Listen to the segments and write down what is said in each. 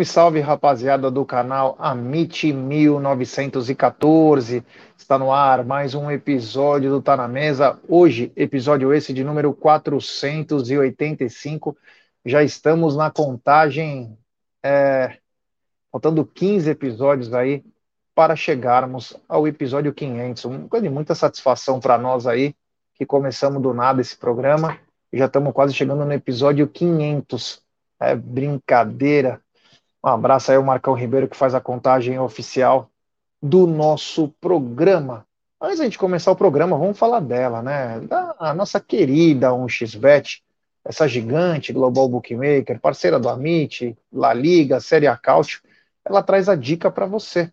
Salve, salve, rapaziada do canal Amit 1914. Está no ar mais um episódio do Tá na Mesa. Hoje, episódio esse de número 485. Já estamos na contagem, é, faltando 15 episódios aí para chegarmos ao episódio 500. Uma coisa de muita satisfação para nós aí, que começamos do nada esse programa. Já estamos quase chegando no episódio 500. É brincadeira. Um abraço aí ao Marcão Ribeiro que faz a contagem oficial do nosso programa. Antes da gente começar o programa, vamos falar dela, né? Da nossa querida 1xBet, essa gigante global bookmaker, parceira do Amit, La Liga, Série A Cautio. Ela traz a dica para você.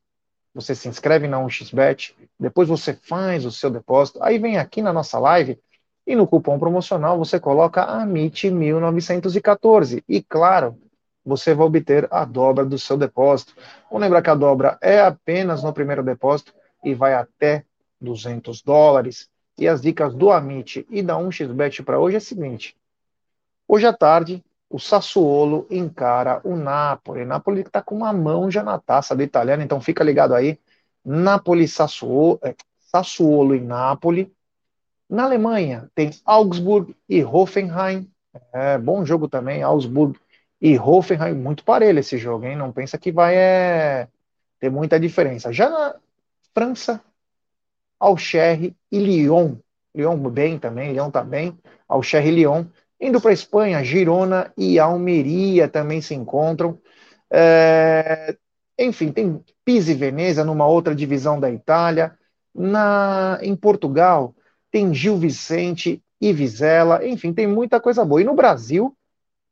Você se inscreve na 1xBet, depois você faz o seu depósito, aí vem aqui na nossa live e no cupom promocional você coloca AMIT1914. E claro, você vai obter a dobra do seu depósito. Vamos lembrar que a dobra é apenas no primeiro depósito e vai até 200 dólares. E as dicas do Amit e da 1xBet para hoje é a seguinte. Hoje à tarde, o Sassuolo encara o Napoli. O Napoli está com uma mão já na taça do italiano, então fica ligado aí. Napoli, Sassuolo, é, Sassuolo e Napoli. Na Alemanha, tem Augsburg e Hoffenheim. É, bom jogo também, Augsburg e Hoffenheim, muito parelho esse jogo, hein? Não pensa que vai é, ter muita diferença. Já na França, Alcherre e Lyon. Lyon bem também, Lyon tá bem. E Lyon. Indo para Espanha, Girona e Almeria também se encontram. É, enfim, tem Pisa e Veneza numa outra divisão da Itália. Na, em Portugal, tem Gil Vicente e Vizela. Enfim, tem muita coisa boa. E no Brasil,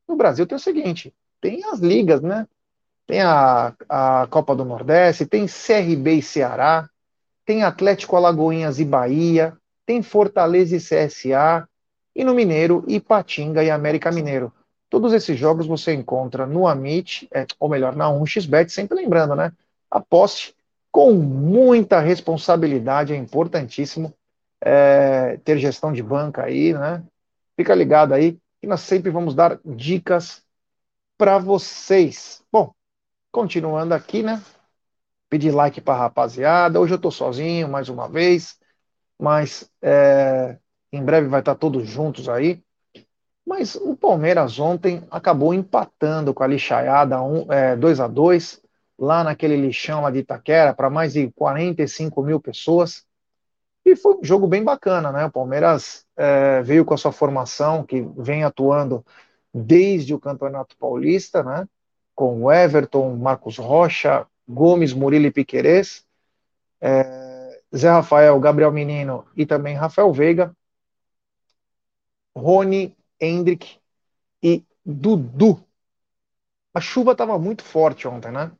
no Brasil tem o seguinte: tem as ligas, né? Tem a, a Copa do Nordeste, tem CRB e Ceará, tem Atlético Alagoinhas e Bahia, tem Fortaleza e CSA, e no Mineiro, Ipatinga e América Mineiro. Todos esses jogos você encontra no Amit, é, ou melhor, na 1xBet, sempre lembrando, né? Aposte com muita responsabilidade, é importantíssimo é, ter gestão de banca aí, né? Fica ligado aí e nós sempre vamos dar dicas para vocês. Bom, continuando aqui, né? Pedir like para a rapaziada. Hoje eu estou sozinho mais uma vez, mas é, em breve vai estar tá todos juntos aí. Mas o Palmeiras ontem acabou empatando com a lixaiada 2 é, dois a 2 lá naquele lixão lá de Itaquera para mais de 45 mil pessoas. E foi um jogo bem bacana, né? O Palmeiras é, veio com a sua formação, que vem atuando desde o Campeonato Paulista, né? Com Everton, Marcos Rocha, Gomes, Murilo e Piquerez, é, Zé Rafael, Gabriel Menino e também Rafael Veiga, Rony, Hendrick e Dudu. A chuva estava muito forte ontem, né?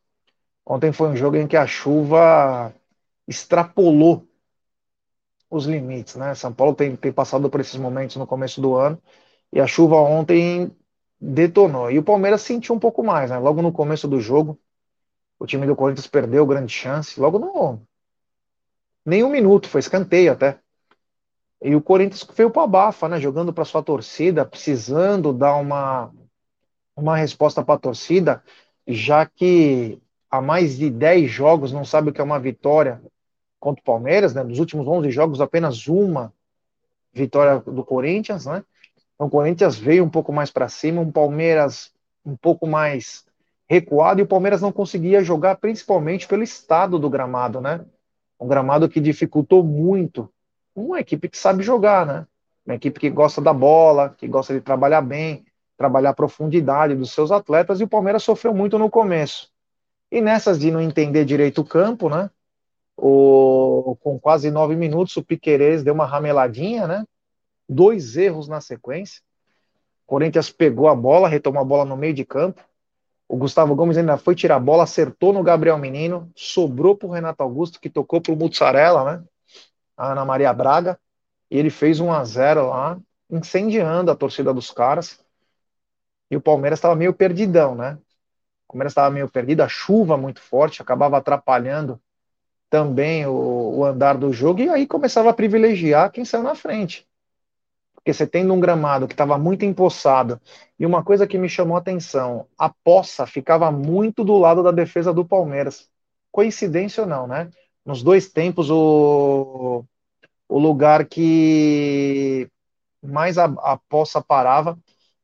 Ontem foi um jogo em que a chuva extrapolou os limites, né? São Paulo tem, tem passado por esses momentos no começo do ano e a chuva ontem detonou. E o Palmeiras sentiu um pouco mais, né? Logo no começo do jogo, o time do Corinthians perdeu grande chance. Logo no. Nenhum minuto, foi escanteio até. E o Corinthians veio para a bafa, né? Jogando para sua torcida, precisando dar uma, uma resposta para a torcida, já que há mais de 10 jogos não sabe o que é uma vitória contra o Palmeiras, né? Dos últimos 11 jogos, apenas uma vitória do Corinthians, né? Então o Corinthians veio um pouco mais para cima, um Palmeiras um pouco mais recuado e o Palmeiras não conseguia jogar principalmente pelo estado do gramado, né? Um gramado que dificultou muito. Uma equipe que sabe jogar, né? Uma equipe que gosta da bola, que gosta de trabalhar bem, trabalhar a profundidade dos seus atletas e o Palmeiras sofreu muito no começo. E nessas de não entender direito o campo, né? O, com quase nove minutos, o Piquerez deu uma rameladinha, né? Dois erros na sequência. O Corinthians pegou a bola, retomou a bola no meio de campo. O Gustavo Gomes ainda foi tirar a bola, acertou no Gabriel Menino, sobrou para o Renato Augusto, que tocou para o Mussarela, né? A Ana Maria Braga. E ele fez 1 a 0 lá, incendiando a torcida dos caras. E o Palmeiras estava meio perdidão, né? O Palmeiras estava meio perdido, a chuva muito forte acabava atrapalhando também o, o, andar do jogo, e aí começava a privilegiar quem saiu na frente. Porque você tendo um gramado que estava muito empossado, e uma coisa que me chamou a atenção, a poça ficava muito do lado da defesa do Palmeiras. Coincidência ou não, né? Nos dois tempos, o, o lugar que mais a, a poça parava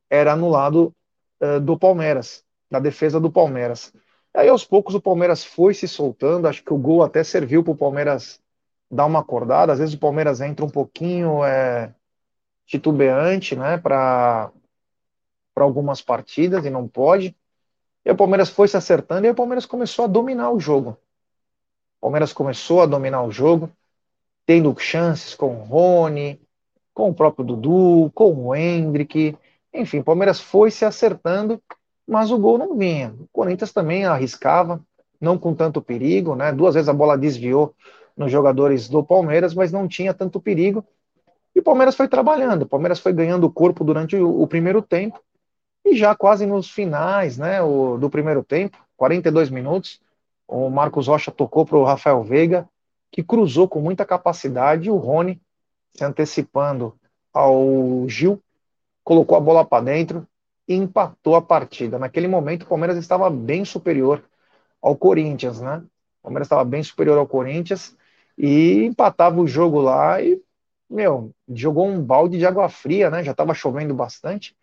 era no lado uh, do Palmeiras, da defesa do Palmeiras. Aí aos poucos o Palmeiras foi se soltando, acho que o gol até serviu para o Palmeiras dar uma acordada. Às vezes o Palmeiras entra um pouquinho é, titubeante, né, para algumas partidas e não pode. E o Palmeiras foi se acertando e o Palmeiras começou a dominar o jogo. O Palmeiras começou a dominar o jogo, tendo chances com o Rony, com o próprio Dudu, com o Hendrick. Enfim, o Palmeiras foi se acertando, mas o gol não vinha. O Corinthians também arriscava, não com tanto perigo, né? Duas vezes a bola desviou nos jogadores do Palmeiras, mas não tinha tanto perigo. E o Palmeiras foi trabalhando, o Palmeiras foi ganhando corpo durante o, o primeiro tempo, e já quase nos finais né, o, do primeiro tempo, 42 minutos, o Marcos Rocha tocou para o Rafael Veiga, que cruzou com muita capacidade, o Rony, se antecipando ao Gil, colocou a bola para dentro e empatou a partida. Naquele momento, o Palmeiras estava bem superior ao Corinthians, né? O Palmeiras estava bem superior ao Corinthians e empatava o jogo lá e, meu, jogou um balde de água fria, né? Já estava chovendo bastante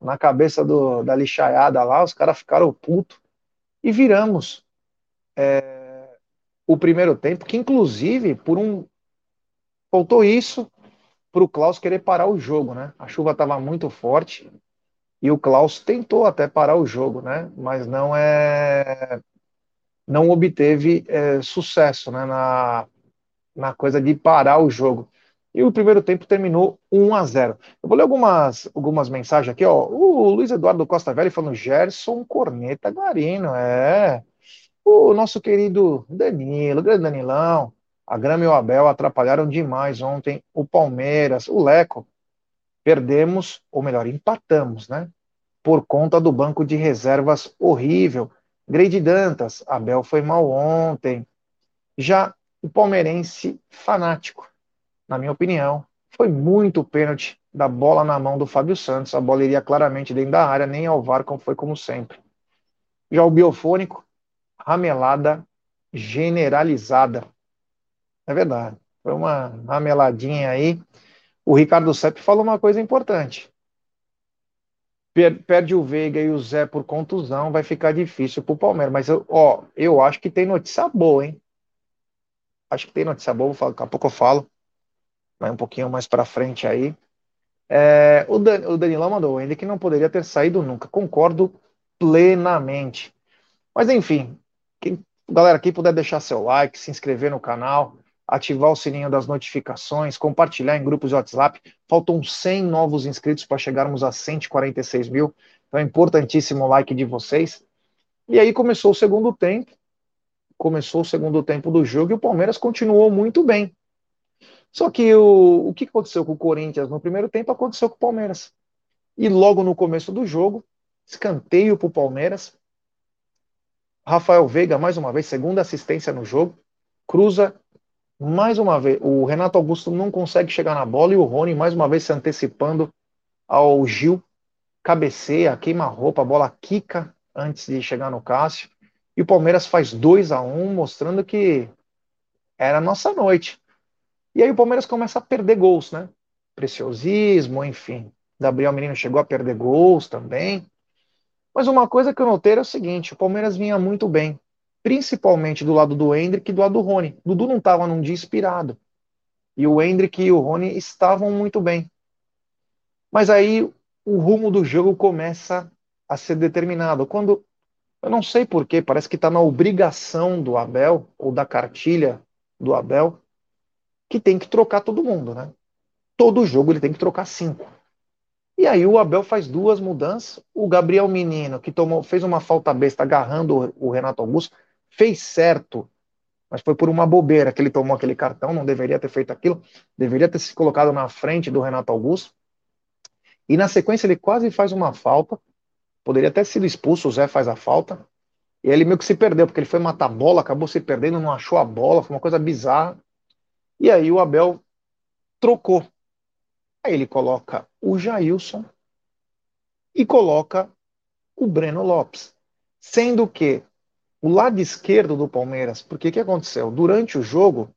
na cabeça do, da lixaiada lá, os caras ficaram putos e viramos é, o primeiro tempo, que inclusive por um faltou isso para o Klaus querer parar o jogo, né? A chuva estava muito forte e o Klaus tentou até parar o jogo, né? Mas não é não obteve é, sucesso, né? Na, na coisa de parar o jogo. E o primeiro tempo terminou 1 a 0. Eu vou ler algumas, algumas mensagens aqui, ó. O Luiz Eduardo Costa Velho falando Gerson Corneta Garino, é. O nosso querido Danilo, grande Danilão. A Grama e o Abel atrapalharam demais ontem o Palmeiras, o Leco. Perdemos, ou melhor, empatamos, né? Por conta do banco de reservas horrível. Grade Dantas, Abel foi mal ontem. Já o palmeirense fanático na minha opinião, foi muito pênalti da bola na mão do Fábio Santos. A bola iria claramente dentro da área, nem ao VAR, como foi como sempre. Já o biofônico, ramelada generalizada. É verdade. Foi uma rameladinha aí. O Ricardo Sepp falou uma coisa importante. Perde o Veiga e o Zé por contusão, vai ficar difícil pro Palmeiras. Mas, ó, eu acho que tem notícia boa, hein? Acho que tem notícia boa, daqui a pouco eu falo vai um pouquinho mais para frente aí. É, o, Dan, o Danilão mandou ainda que não poderia ter saído nunca. Concordo plenamente. Mas enfim, quem, galera, quem puder deixar seu like, se inscrever no canal, ativar o sininho das notificações, compartilhar em grupos de WhatsApp. Faltam 100 novos inscritos para chegarmos a 146 mil. Então é importantíssimo o like de vocês. E aí começou o segundo tempo. Começou o segundo tempo do jogo e o Palmeiras continuou muito bem. Só que o, o que aconteceu com o Corinthians no primeiro tempo aconteceu com o Palmeiras. E logo no começo do jogo, escanteio para o Palmeiras. Rafael Veiga, mais uma vez, segunda assistência no jogo. Cruza mais uma vez. O Renato Augusto não consegue chegar na bola e o Rony, mais uma vez, se antecipando ao Gil. Cabeceia, queima roupa, a bola quica antes de chegar no Cássio. E o Palmeiras faz 2 a 1 um, mostrando que era nossa noite. E aí o Palmeiras começa a perder gols, né? Preciosismo, enfim. Gabriel Menino chegou a perder gols também. Mas uma coisa que eu notei é o seguinte: o Palmeiras vinha muito bem, principalmente do lado do Hendrick e do lado do Rony. Dudu não estava num dia inspirado. E o Hendrick e o Rony estavam muito bem. Mas aí o rumo do jogo começa a ser determinado. Quando eu não sei porquê, parece que está na obrigação do Abel, ou da cartilha do Abel, que tem que trocar todo mundo, né? Todo jogo ele tem que trocar cinco. E aí o Abel faz duas mudanças. O Gabriel Menino, que tomou, fez uma falta besta agarrando o Renato Augusto, fez certo, mas foi por uma bobeira que ele tomou aquele cartão, não deveria ter feito aquilo, deveria ter se colocado na frente do Renato Augusto. E na sequência ele quase faz uma falta, poderia ter sido expulso, o Zé faz a falta. E ele meio que se perdeu, porque ele foi matar a bola, acabou se perdendo, não achou a bola, foi uma coisa bizarra. E aí o Abel trocou. Aí ele coloca o Jailson e coloca o Breno Lopes. Sendo que o lado esquerdo do Palmeiras, porque o que aconteceu? Durante o jogo,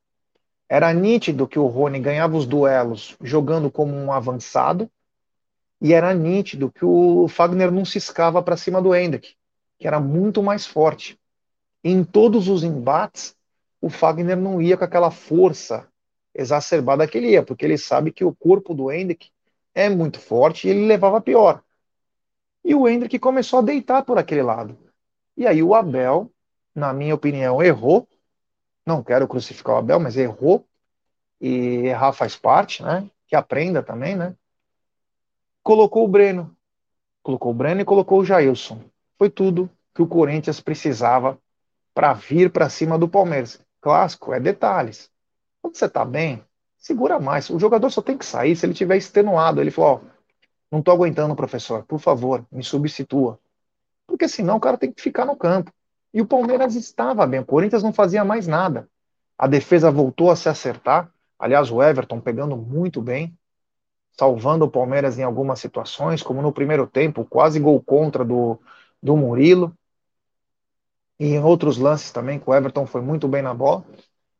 era nítido que o Rony ganhava os duelos jogando como um avançado, e era nítido que o Fagner não ciscava para cima do Hendrick, que era muito mais forte. Em todos os embates, o Fagner não ia com aquela força exacerbada que ele ia, porque ele sabe que o corpo do Hendrick é muito forte e ele levava pior. E o Hendrick começou a deitar por aquele lado. E aí o Abel, na minha opinião, errou. Não quero crucificar o Abel, mas errou. E errar faz parte, né? Que aprenda também, né? Colocou o Breno. Colocou o Breno e colocou o Jailson. Foi tudo que o Corinthians precisava para vir para cima do Palmeiras. Clássico, é detalhes. Quando você tá bem, segura mais. O jogador só tem que sair se ele tiver extenuado. Ele falou: ó, não tô aguentando, professor, por favor, me substitua. Porque senão o cara tem que ficar no campo. E o Palmeiras estava bem, o Corinthians não fazia mais nada. A defesa voltou a se acertar. Aliás, o Everton pegando muito bem, salvando o Palmeiras em algumas situações, como no primeiro tempo, quase gol contra do, do Murilo. E em outros lances também, que o Everton foi muito bem na bola.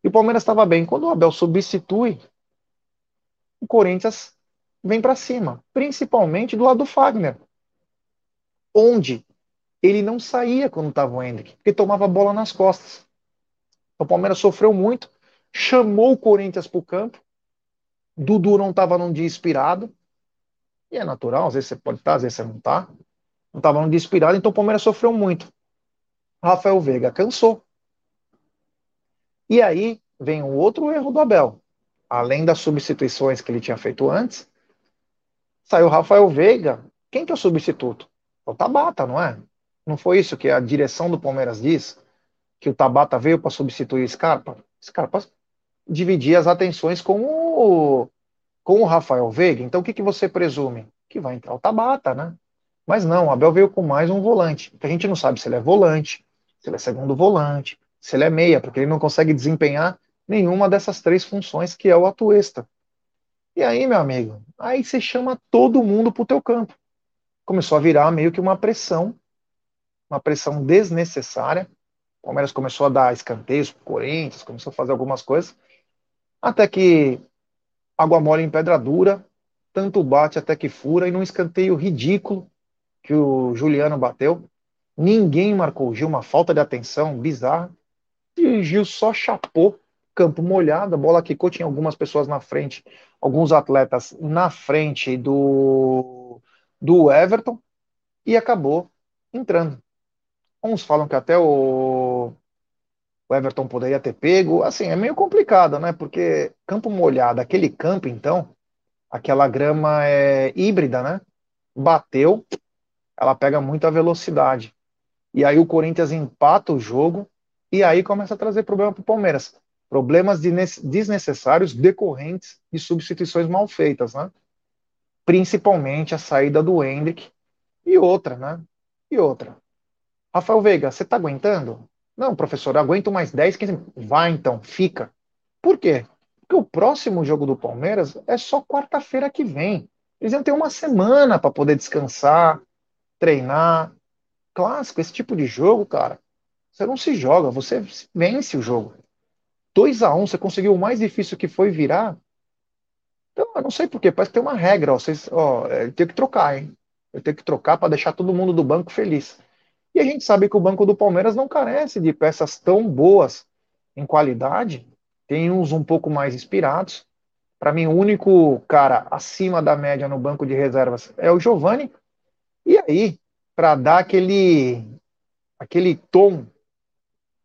E o Palmeiras estava bem. Quando o Abel substitui, o Corinthians vem para cima, principalmente do lado do Fagner, onde ele não saía quando estava o Hendrick, porque tomava a bola nas costas. O Palmeiras sofreu muito, chamou o Corinthians para o campo, Dudu não estava num dia inspirado, e é natural, às vezes você pode estar, tá, às vezes você não está. Não estava num dia inspirado, então o Palmeiras sofreu muito. Rafael Veiga cansou. E aí vem o outro erro do Abel. Além das substituições que ele tinha feito antes, saiu Rafael Veiga. Quem que é o substituto? É o Tabata, não é? Não foi isso que a direção do Palmeiras diz? Que o Tabata veio para substituir Scarpa? Scarpa dividir as atenções com o, com o Rafael Veiga. Então o que, que você presume? Que vai entrar o Tabata, né? Mas não, o Abel veio com mais um volante. A gente não sabe se ele é volante, se ele é segundo volante, se ele é meia, porque ele não consegue desempenhar nenhuma dessas três funções que é o atuesta. E aí, meu amigo, aí você chama todo mundo para o teu campo. Começou a virar meio que uma pressão, uma pressão desnecessária. O Palmeiras começou a dar escanteios para o Corinthians, começou a fazer algumas coisas, até que água mole em pedra dura, tanto bate até que fura, e num escanteio ridículo que o Juliano bateu, ninguém marcou Gil, uma falta de atenção bizarra. E o Gil só chapou, campo molhado, a bola quicou, tinha algumas pessoas na frente, alguns atletas na frente do, do Everton, e acabou entrando. Uns falam que até o, o Everton poderia ter pego. Assim, é meio complicado, né? Porque campo molhado, aquele campo, então, aquela grama é híbrida, né? Bateu, ela pega muita velocidade. E aí o Corinthians empata o jogo e aí começa a trazer problema para o Palmeiras. Problemas desnecessários decorrentes de substituições mal feitas, né? Principalmente a saída do Hendrick e outra, né? E outra. Rafael Veiga, você tá aguentando? Não, professor, aguento mais 10, 15. Vai então, fica. Por quê? Porque o próximo jogo do Palmeiras é só quarta-feira que vem. Eles iam ter uma semana para poder descansar, treinar. Clássico, esse tipo de jogo, cara, você não se joga, você vence o jogo. 2 a 1 um, você conseguiu o mais difícil que foi virar. Então, eu não sei porquê, parece que tem uma regra, ó, vocês, ó, eu tenho que trocar, hein? Eu tenho que trocar para deixar todo mundo do banco feliz. E a gente sabe que o banco do Palmeiras não carece de peças tão boas em qualidade, tem uns um pouco mais inspirados. Para mim, o único cara acima da média no banco de reservas é o Giovani. E aí, para dar aquele aquele tom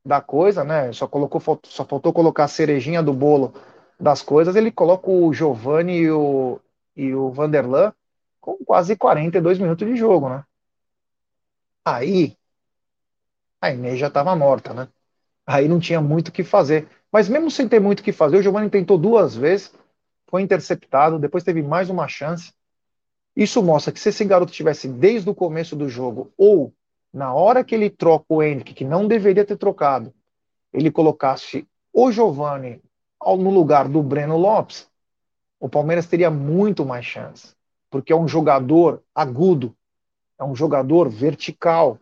da coisa, né? Só colocou, só faltou colocar a cerejinha do bolo das coisas. Ele coloca o Giovani e o, e o Vanderlan com quase 42 minutos de jogo, né? Aí a Inês já estava morta, né? Aí não tinha muito o que fazer. Mas mesmo sem ter muito o que fazer, o Giovani tentou duas vezes, foi interceptado, depois teve mais uma chance. Isso mostra que se esse garoto tivesse desde o começo do jogo ou na hora que ele troca o Henrique, que não deveria ter trocado, ele colocasse o Giovani no lugar do Breno Lopes, o Palmeiras teria muito mais chance, porque é um jogador agudo, é um jogador vertical,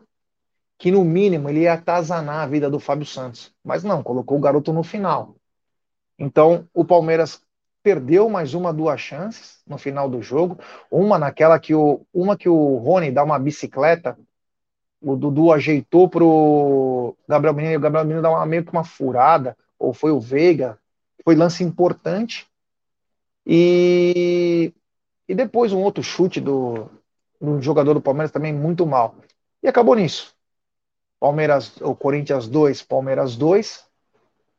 que no mínimo ele ia atazanar a vida do Fábio Santos. Mas não, colocou o garoto no final. Então, o Palmeiras perdeu mais uma, duas chances no final do jogo. Uma naquela que o, uma que o Rony dá uma bicicleta, o Dudu ajeitou pro Gabriel Menino, e o Gabriel Menino dá uma, meio que uma furada, ou foi o Veiga, foi lance importante. E, e depois um outro chute do, do jogador do Palmeiras também muito mal. E acabou nisso. Palmeiras, o Corinthians 2, Palmeiras 2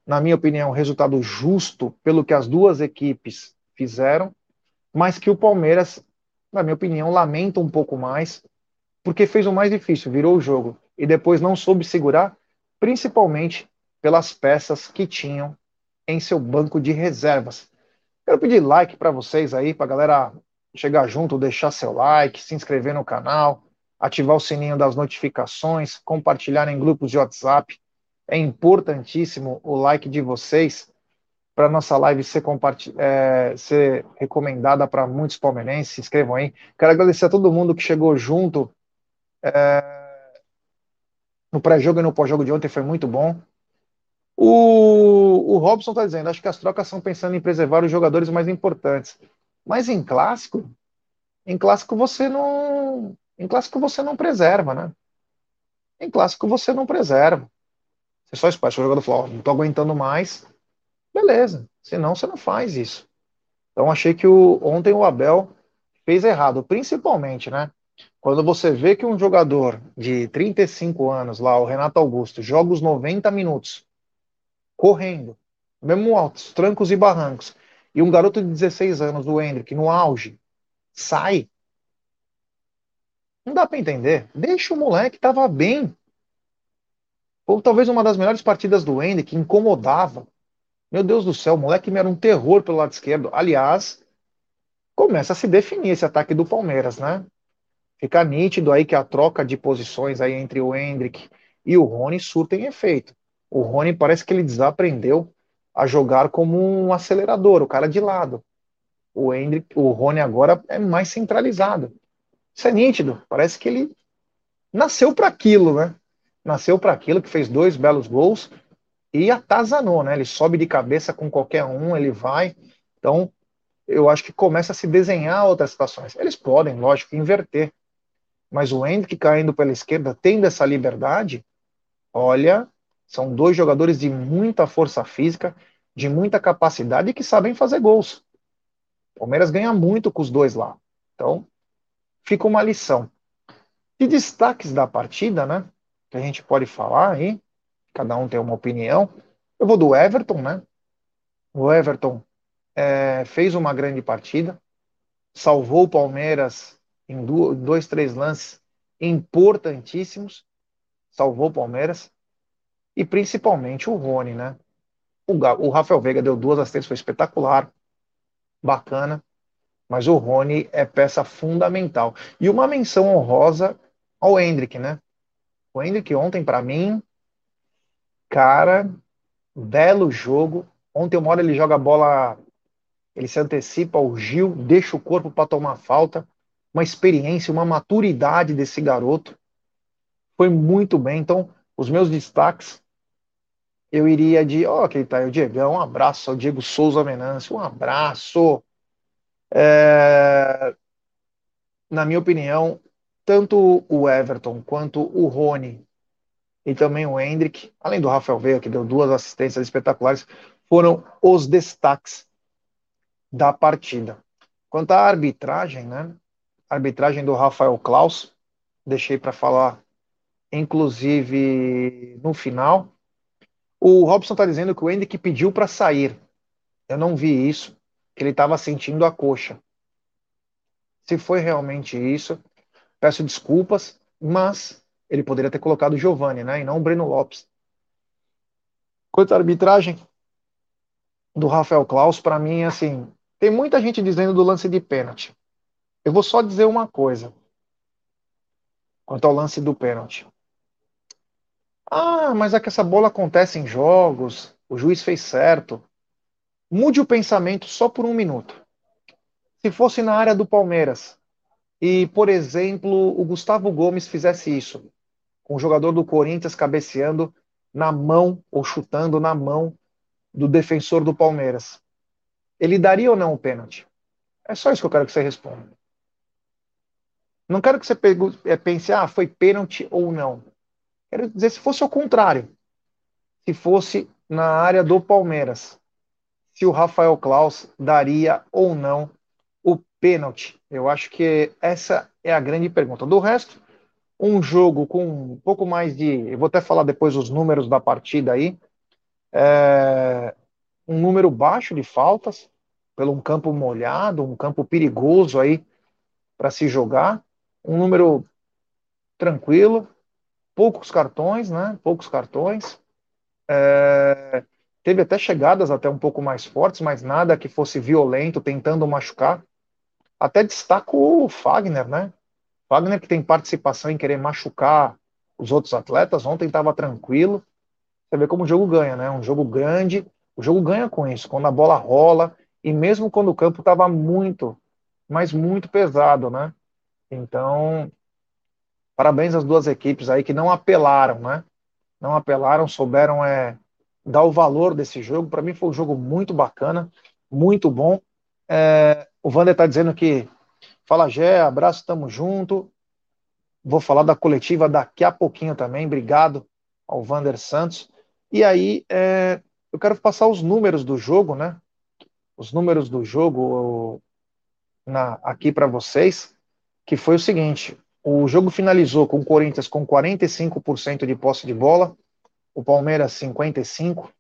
na minha opinião, resultado justo pelo que as duas equipes fizeram, mas que o Palmeiras, na minha opinião, lamenta um pouco mais, porque fez o mais difícil, virou o jogo, e depois não soube segurar, principalmente pelas peças que tinham em seu banco de reservas. Quero pedir like para vocês aí, para a galera chegar junto, deixar seu like, se inscrever no canal, ativar o sininho das notificações, compartilhar em grupos de WhatsApp é importantíssimo o like de vocês para nossa live ser, é, ser recomendada para muitos palmeirenses. Se inscrevam aí. Quero agradecer a todo mundo que chegou junto é, no pré-jogo e no pós-jogo de ontem, foi muito bom. O, o Robson está dizendo: acho que as trocas são pensando em preservar os jogadores mais importantes. Mas em clássico, em clássico você não. Em clássico você não preserva, né? Em clássico você não preserva. Você só espera. O jogador falar, oh, não tô aguentando mais, beleza. Senão você não faz isso. Então achei que o, ontem o Abel fez errado, principalmente, né? Quando você vê que um jogador de 35 anos, lá, o Renato Augusto, joga os 90 minutos, correndo, mesmo altos, trancos e barrancos, e um garoto de 16 anos, o Hendrick, no auge, sai. Não dá para entender. Deixa o moleque, tava bem. Ou talvez uma das melhores partidas do Ender, que incomodava. Meu Deus do céu, o moleque me era um terror pelo lado esquerdo. Aliás, começa a se definir esse ataque do Palmeiras, né? Fica nítido aí que a troca de posições aí entre o Hendrick e o Rony surtem efeito. O Rony parece que ele desaprendeu a jogar como um acelerador, o cara de lado. O Hendrick, o Rony agora é mais centralizado. Isso é nítido. Parece que ele nasceu para aquilo, né? nasceu para aquilo, que fez dois belos gols e atazanou, né? Ele sobe de cabeça com qualquer um, ele vai. Então, eu acho que começa a se desenhar outras situações. Eles podem, lógico, inverter. Mas o Hendrick caindo pela esquerda, tendo essa liberdade, olha, são dois jogadores de muita força física, de muita capacidade e que sabem fazer gols. O Palmeiras ganha muito com os dois lá. Então, fica uma lição. De destaques da partida, né? que a gente pode falar aí, cada um tem uma opinião. Eu vou do Everton, né? O Everton é, fez uma grande partida, salvou o Palmeiras em dois, três lances importantíssimos, salvou o Palmeiras, e principalmente o Rony, né? O, o Rafael Veiga deu duas assistências, foi espetacular, bacana, mas o Rony é peça fundamental. E uma menção honrosa ao Hendrick, né? O Hendrick ontem, para mim, cara, belo jogo. Ontem, uma hora ele joga a bola, ele se antecipa ao Gil, deixa o corpo para tomar falta. Uma experiência, uma maturidade desse garoto. Foi muito bem. Então, os meus destaques, eu iria de. Ó, oh, que tá aí, o Diegão, um abraço ao Diego Souza Menance, um abraço. É... Na minha opinião, tanto o Everton quanto o Rony e também o Hendrick, além do Rafael Veiga, que deu duas assistências espetaculares, foram os destaques da partida. Quanto à arbitragem, né? A arbitragem do Rafael Klaus, deixei para falar, inclusive no final. O Robson está dizendo que o Hendrick pediu para sair. Eu não vi isso, ele estava sentindo a coxa. Se foi realmente isso, Peço desculpas, mas ele poderia ter colocado o Giovani, né? E não o Breno Lopes. Quanto à arbitragem do Rafael Klaus, para mim, assim, tem muita gente dizendo do lance de pênalti. Eu vou só dizer uma coisa. Quanto ao lance do pênalti. Ah, mas é que essa bola acontece em jogos, o juiz fez certo. Mude o pensamento só por um minuto. Se fosse na área do Palmeiras e, por exemplo, o Gustavo Gomes fizesse isso, com o jogador do Corinthians cabeceando na mão ou chutando na mão do defensor do Palmeiras, ele daria ou não o pênalti? É só isso que eu quero que você responda. Não quero que você é, pense, ah, foi pênalti ou não. Quero dizer, se fosse o contrário, se fosse na área do Palmeiras, se o Rafael Klaus daria ou não o pênalti. Eu acho que essa é a grande pergunta. Do resto, um jogo com um pouco mais de. Eu vou até falar depois os números da partida aí. É, um número baixo de faltas, pelo um campo molhado, um campo perigoso aí para se jogar. Um número tranquilo, poucos cartões, né? Poucos cartões. É, teve até chegadas até um pouco mais fortes, mas nada que fosse violento, tentando machucar. Até destaco o Fagner, né? Fagner que tem participação em querer machucar os outros atletas, ontem estava tranquilo. Você vê como o jogo ganha, né? Um jogo grande, o jogo ganha com isso, quando a bola rola, e mesmo quando o campo estava muito, mas muito pesado, né? Então, parabéns às duas equipes aí que não apelaram, né? Não apelaram, souberam é, dar o valor desse jogo. Para mim foi um jogo muito bacana, muito bom. É, o Vander está dizendo que fala Gé, abraço, tamo junto. Vou falar da coletiva daqui a pouquinho também. Obrigado ao Vander Santos. E aí, é, eu quero passar os números do jogo, né? Os números do jogo na, aqui para vocês, que foi o seguinte: o jogo finalizou com o Corinthians com 45% de posse de bola, o Palmeiras 55%, o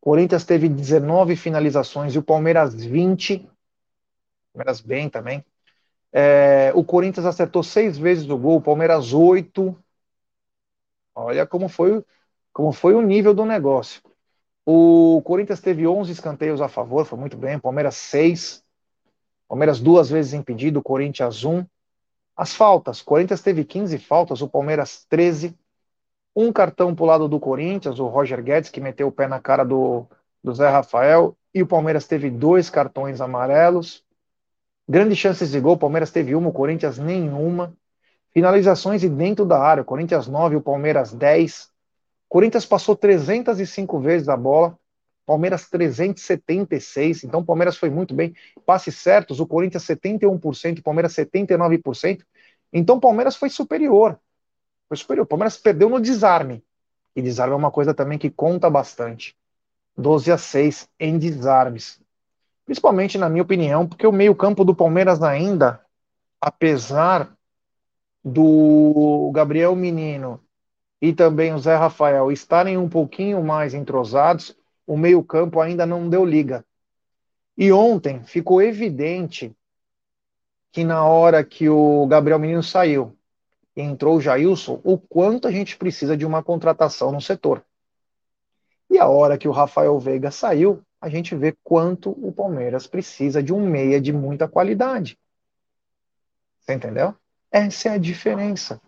Corinthians teve 19 finalizações e o Palmeiras 20. Palmeiras bem também. É, o Corinthians acertou seis vezes o gol, o Palmeiras oito. Olha como foi, como foi o nível do negócio. O Corinthians teve 11 escanteios a favor, foi muito bem. Palmeiras 6. Palmeiras duas vezes impedido, Corinthians 1. As faltas, Corinthians teve 15 faltas, o Palmeiras 13. Um cartão pro lado do Corinthians, o Roger Guedes, que meteu o pé na cara do, do Zé Rafael. E o Palmeiras teve dois cartões amarelos. Grandes chances de gol, o Palmeiras teve uma, o Corinthians nenhuma. Finalizações e dentro da área, o Corinthians 9, o Palmeiras 10. Corinthians passou 305 vezes a bola, Palmeiras 376, então o Palmeiras foi muito bem. Passes certos, o Corinthians 71%, o Palmeiras 79%. Então o Palmeiras foi superior. Foi superior. O Palmeiras perdeu no desarme. E desarme é uma coisa também que conta bastante. 12 a 6 em desarmes. Principalmente, na minha opinião, porque o meio-campo do Palmeiras ainda, apesar do Gabriel Menino e também o Zé Rafael estarem um pouquinho mais entrosados, o meio-campo ainda não deu liga. E ontem ficou evidente que na hora que o Gabriel Menino saiu entrou o Jailson, o quanto a gente precisa de uma contratação no setor. E a hora que o Rafael Veiga saiu, a gente vê quanto o Palmeiras precisa de um meia de muita qualidade. Você entendeu? Essa é a diferença.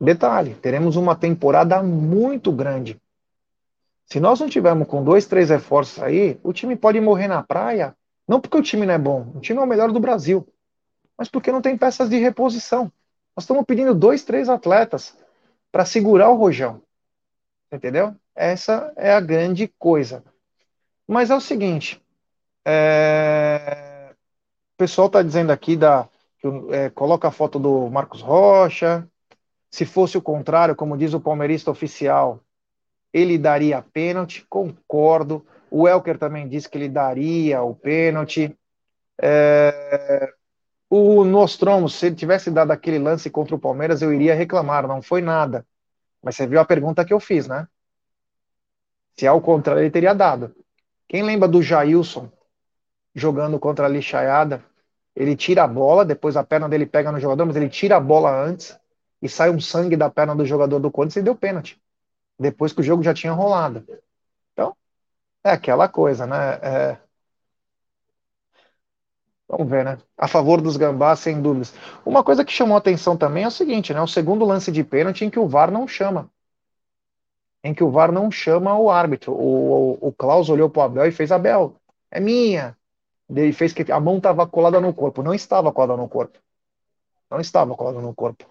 Detalhe, teremos uma temporada muito grande. Se nós não tivermos com dois, três reforços aí, o time pode morrer na praia, não porque o time não é bom, o time é o melhor do Brasil, mas porque não tem peças de reposição. Nós estamos pedindo dois, três atletas para segurar o rojão. Entendeu? Essa é a grande coisa. Mas é o seguinte, é... o pessoal está dizendo aqui da, é, coloca a foto do Marcos Rocha, se fosse o contrário, como diz o palmeirista oficial, ele daria pênalti, concordo. O Elker também disse que ele daria o pênalti. É... O Nostromo, se ele tivesse dado aquele lance contra o Palmeiras, eu iria reclamar, não foi nada. Mas você viu a pergunta que eu fiz, né? Se ao contrário, ele teria dado. Quem lembra do Jailson jogando contra a Lixaiada? Ele tira a bola, depois a perna dele pega no jogador, mas ele tira a bola antes e sai um sangue da perna do jogador do Corinthians e deu pênalti. Depois que o jogo já tinha rolado. Então, é aquela coisa, né? É... Vamos ver, né? A favor dos gambás, sem dúvidas. Uma coisa que chamou atenção também é o seguinte, né? O segundo lance de pênalti em que o VAR não chama. Em que o VAR não chama o árbitro. O, o, o Klaus olhou pro Abel e fez Abel. É minha. Ele fez que a mão estava colada no corpo. Não estava colada no corpo. Não estava colada no corpo.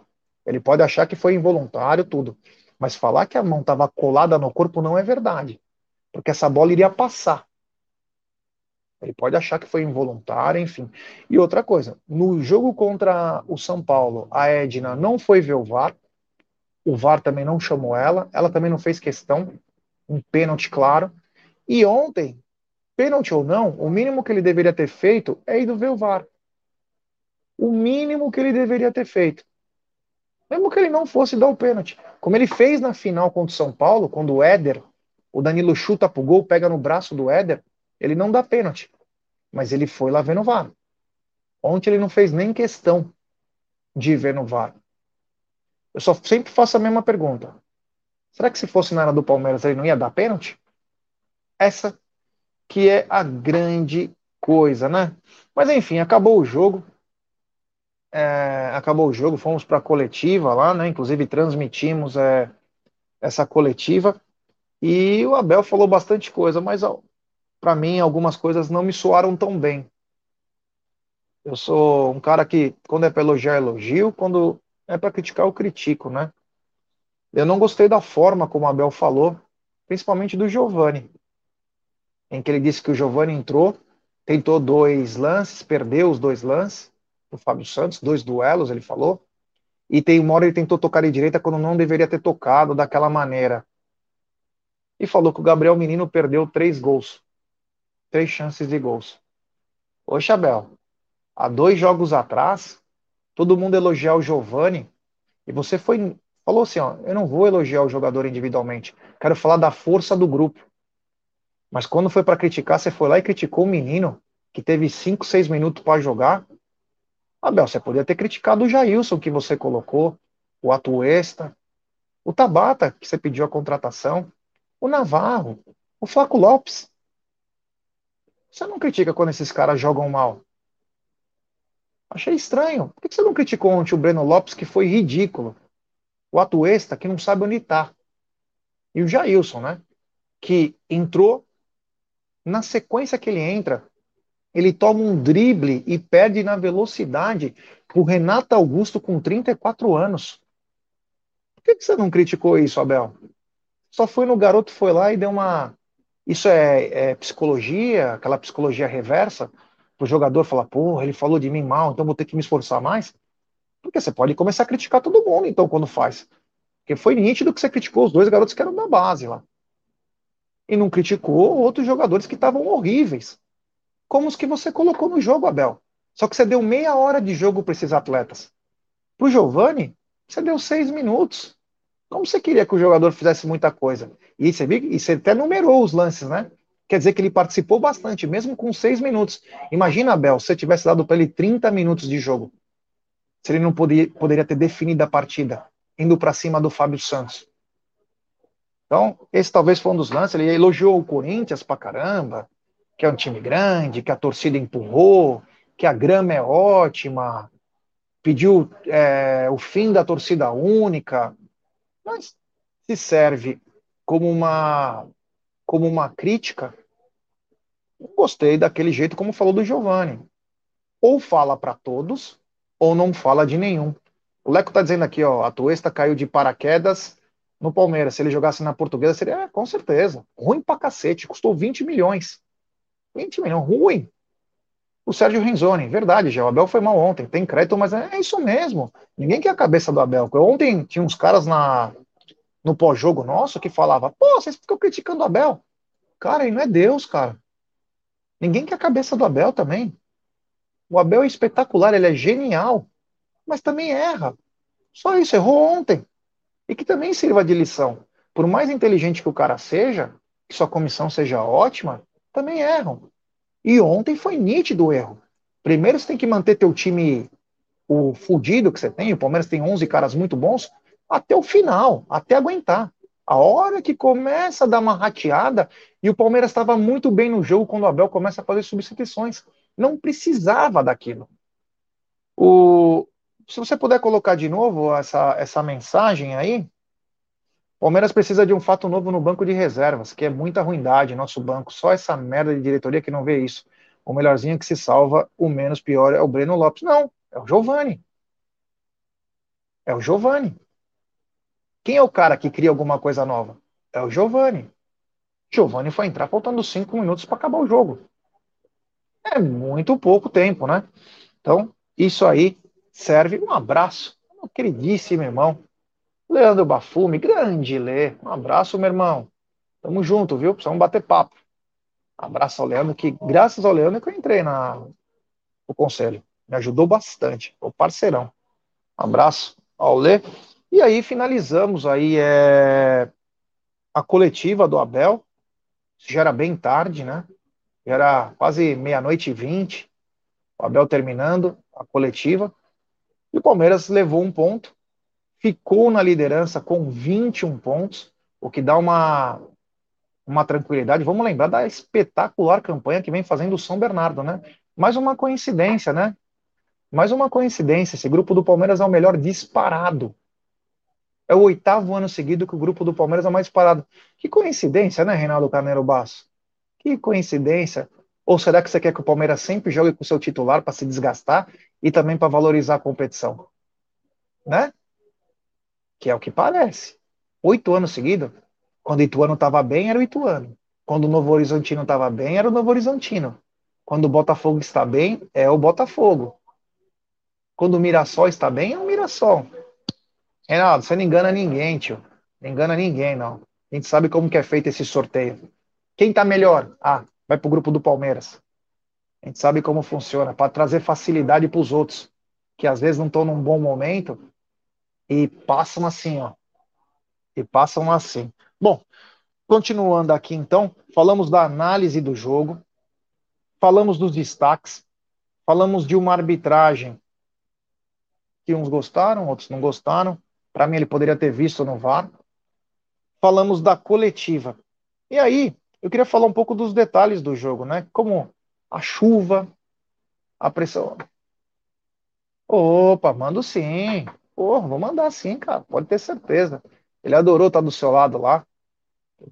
Ele pode achar que foi involuntário, tudo. Mas falar que a mão estava colada no corpo não é verdade. Porque essa bola iria passar. Ele pode achar que foi involuntário, enfim. E outra coisa, no jogo contra o São Paulo, a Edna não foi ver o VAR, o VAR também não chamou ela, ela também não fez questão, um pênalti claro. E ontem, pênalti ou não, o mínimo que ele deveria ter feito é ir ver o VAR. O mínimo que ele deveria ter feito. Mesmo que ele não fosse dar o pênalti. Como ele fez na final contra o São Paulo, quando o Éder, o Danilo chuta pro gol, pega no braço do Éder, ele não dá pênalti. Mas ele foi lá ver no VAR. Ontem ele não fez nem questão de ver no VAR. Eu só sempre faço a mesma pergunta. Será que se fosse na área do Palmeiras ele não ia dar pênalti? Essa que é a grande coisa, né? Mas enfim, acabou o jogo. É, acabou o jogo, fomos para a coletiva lá, né? Inclusive transmitimos é, essa coletiva e o Abel falou bastante coisa, mas para mim algumas coisas não me soaram tão bem. Eu sou um cara que quando é para elogiar elogio, quando é para criticar eu critico, né? Eu não gostei da forma como Abel falou, principalmente do Giovani, em que ele disse que o Giovani entrou, tentou dois lances, perdeu os dois lances o Fábio Santos, dois duelos, ele falou. E tem uma hora ele tentou tocar de direita quando não deveria ter tocado daquela maneira. E falou que o Gabriel Menino perdeu três gols. Três chances de gols. Ô, Chabel, há dois jogos atrás, todo mundo elogiar o Giovani, e você foi falou assim, ó, eu não vou elogiar o jogador individualmente, quero falar da força do grupo. Mas quando foi para criticar, você foi lá e criticou o menino que teve cinco, seis minutos para jogar Abel, você poderia ter criticado o Jailson que você colocou, o Atuesta, o Tabata, que você pediu a contratação, o Navarro, o Flaco Lopes. Você não critica quando esses caras jogam mal? Achei estranho. Por que você não criticou ontem o Breno Lopes, que foi ridículo? O Atuesta, que não sabe onde está. E o Jailson, né? Que entrou, na sequência que ele entra, ele toma um drible e perde na velocidade o Renato Augusto com 34 anos. Por que você não criticou isso, Abel? Só foi no garoto, foi lá e deu uma. Isso é, é psicologia, aquela psicologia reversa, o jogador falar, porra, ele falou de mim mal, então vou ter que me esforçar mais. Porque você pode começar a criticar todo mundo, então, quando faz. Porque foi nítido que você criticou os dois garotos que eram da base lá. E não criticou outros jogadores que estavam horríveis como os que você colocou no jogo, Abel. Só que você deu meia hora de jogo para esses atletas. Para o Giovani, você deu seis minutos. Como você queria que o jogador fizesse muita coisa? E você, viu, e você até numerou os lances, né? Quer dizer que ele participou bastante, mesmo com seis minutos. Imagina, Abel, se você tivesse dado para ele 30 minutos de jogo. Se ele não podia, poderia ter definido a partida, indo para cima do Fábio Santos. Então, esse talvez foi um dos lances. Ele elogiou o Corinthians pra caramba, que é um time grande, que a torcida empurrou, que a grama é ótima, pediu é, o fim da torcida única, mas se serve como uma como uma crítica, gostei daquele jeito como falou do Giovanni. Ou fala para todos, ou não fala de nenhum. O Leco tá dizendo aqui, ó, a Tuesta caiu de paraquedas no Palmeiras. Se ele jogasse na Portuguesa, seria, é, com certeza, ruim pra cacete, custou 20 milhões. 20 milhões, ruim. O Sérgio Renzoni, verdade, já. O Abel foi mal ontem, tem crédito, mas é, isso mesmo. Ninguém quer a cabeça do Abel. Ontem tinha uns caras na, no pós-jogo nosso que falava, pô, vocês ficam criticando o Abel. Cara, ele não é Deus, cara. Ninguém quer a cabeça do Abel também. O Abel é espetacular, ele é genial, mas também erra. Só isso, errou ontem. E que também sirva de lição. Por mais inteligente que o cara seja, que sua comissão seja ótima, também erram. E ontem foi nítido o erro. Primeiro você tem que manter teu time o fudido que você tem, o Palmeiras tem 11 caras muito bons, até o final, até aguentar. A hora que começa a dar uma rateada, e o Palmeiras estava muito bem no jogo quando o Abel começa a fazer substituições. Não precisava daquilo. O, se você puder colocar de novo essa, essa mensagem aí, Palmeiras precisa de um fato novo no banco de reservas, que é muita ruindade nosso banco. Só essa merda de diretoria que não vê isso. o melhorzinho que se salva, o menos pior é o Breno Lopes. Não, é o Giovani. É o Giovani. Quem é o cara que cria alguma coisa nova? É o Giovani. Giovani foi entrar faltando cinco minutos para acabar o jogo. É muito pouco tempo, né? Então, isso aí serve. Um abraço, meu queridíssimo irmão, Leandro Bafume, grande Lê. Um abraço, meu irmão. Tamo junto, viu? Precisamos bater papo. Um abraço ao Leandro, que graças ao Leandro que eu entrei na, no conselho. Me ajudou bastante. O parceirão. Um abraço ao Lê. E aí finalizamos aí é, a coletiva do Abel. Já era bem tarde, né? Já era quase meia-noite e vinte. O Abel terminando a coletiva. E o Palmeiras levou um ponto, ficou na liderança com 21 pontos, o que dá uma, uma tranquilidade. Vamos lembrar da espetacular campanha que vem fazendo o São Bernardo, né? Mais uma coincidência, né? Mais uma coincidência. Esse grupo do Palmeiras é o melhor disparado. É o oitavo ano seguido que o grupo do Palmeiras é mais disparado. Que coincidência, né, Reinaldo Carneiro Basso? Que coincidência. Ou será que você quer que o Palmeiras sempre jogue com seu titular para se desgastar e também para valorizar a competição? Né? Que é o que parece. Oito anos seguidos, quando o Ituano estava bem, era o Ituano. Quando o Novo Horizontino estava bem, era o Novo Horizontino. Quando o Botafogo está bem, é o Botafogo. Quando o Mirassol está bem, é o Mirassol. Reinaldo, você não engana ninguém, tio. Não engana ninguém, não. A gente sabe como que é feito esse sorteio. Quem tá melhor? Ah, vai pro grupo do Palmeiras. A gente sabe como funciona, para trazer facilidade para os outros, que às vezes não estão num bom momento e passam assim, ó. E passam assim. Bom, continuando aqui então, falamos da análise do jogo, falamos dos destaques, falamos de uma arbitragem que uns gostaram, outros não gostaram. Para mim, ele poderia ter visto no VAR. Falamos da coletiva. E aí, eu queria falar um pouco dos detalhes do jogo, né? Como a chuva, a pressão. Opa, mando sim. Porra, vou mandar sim, cara. Pode ter certeza. Ele adorou estar do seu lado lá.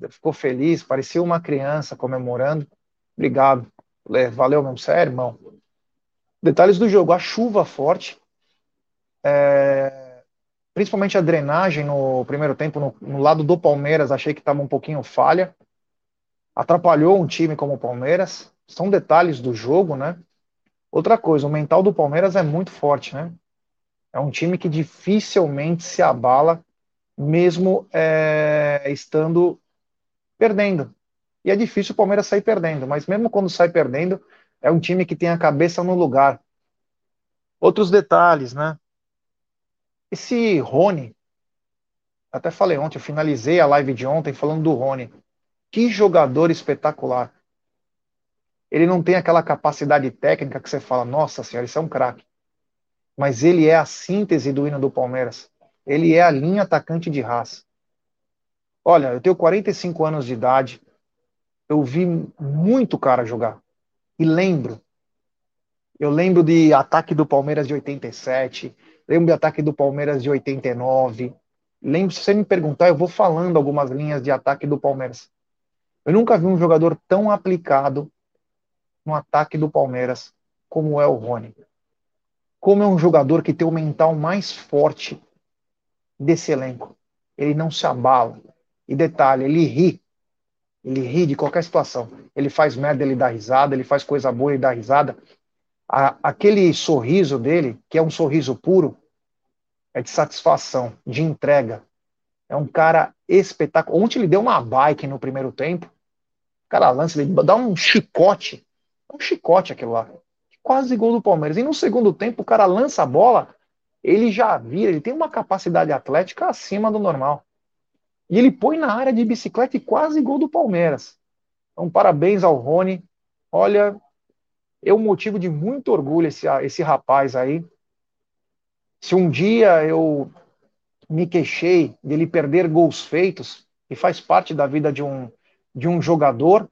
Ficou feliz, parecia uma criança comemorando. Obrigado. Valeu mesmo, sério, irmão. Detalhes do jogo: a chuva forte, é... principalmente a drenagem no primeiro tempo, no, no lado do Palmeiras, achei que estava um pouquinho falha. Atrapalhou um time como o Palmeiras são detalhes do jogo, né? Outra coisa, o mental do Palmeiras é muito forte, né? É um time que dificilmente se abala, mesmo é, estando perdendo. E é difícil o Palmeiras sair perdendo, mas mesmo quando sai perdendo, é um time que tem a cabeça no lugar. Outros detalhes, né? Esse Rony, até falei ontem, eu finalizei a live de ontem falando do Rony. Que jogador espetacular ele não tem aquela capacidade técnica que você fala, nossa senhora, isso é um craque. Mas ele é a síntese do hino do Palmeiras. Ele é a linha atacante de raça. Olha, eu tenho 45 anos de idade, eu vi muito cara jogar. E lembro. Eu lembro de ataque do Palmeiras de 87, lembro de ataque do Palmeiras de 89. Lembro, se você me perguntar, eu vou falando algumas linhas de ataque do Palmeiras. Eu nunca vi um jogador tão aplicado no ataque do Palmeiras, como é o Rony. Como é um jogador que tem o mental mais forte desse elenco. Ele não se abala. E detalhe, ele ri. Ele ri de qualquer situação. Ele faz merda, ele dá risada, ele faz coisa boa, ele dá risada. A, aquele sorriso dele, que é um sorriso puro, é de satisfação, de entrega. É um cara espetacular. Ontem ele deu uma bike no primeiro tempo. O cara lança, ele dá um chicote um chicote aquilo lá. Quase gol do Palmeiras. E no segundo tempo, o cara lança a bola, ele já vira, ele tem uma capacidade atlética acima do normal. E ele põe na área de bicicleta e quase gol do Palmeiras. Então, parabéns ao Rony. Olha, é um motivo de muito orgulho esse, esse rapaz aí. Se um dia eu me queixei dele perder gols feitos, e faz parte da vida de um, de um jogador,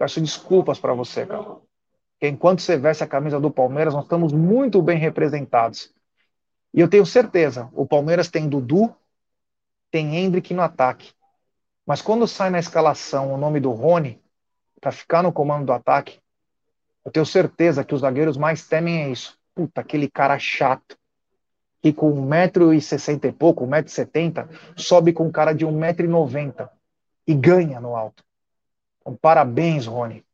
Peço desculpas para você, cara. Porque enquanto você veste a camisa do Palmeiras, nós estamos muito bem representados. E eu tenho certeza, o Palmeiras tem Dudu, tem Hendrick no ataque. Mas quando sai na escalação o nome do Rony, para ficar no comando do ataque, Eu tenho certeza que os zagueiros mais temem é isso. Puta, aquele cara chato que com 1,60m e pouco, 1,70m, sobe com um cara de 1,90m e ganha no alto. Então, parabéns, Rony.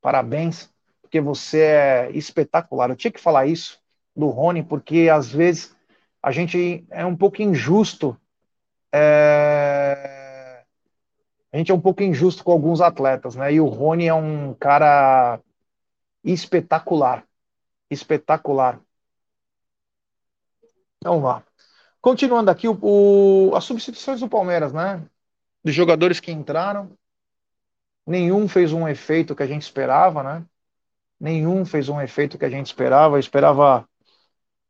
Parabéns, porque você é espetacular. Eu tinha que falar isso do Rony, porque às vezes a gente é um pouco injusto. É... A gente é um pouco injusto com alguns atletas, né? E o Rony é um cara espetacular. Espetacular. Então vá. Continuando aqui, o, o, as substituições do Palmeiras, né? Dos jogadores que entraram, nenhum fez um efeito que a gente esperava, né? Nenhum fez um efeito que a gente esperava. Eu esperava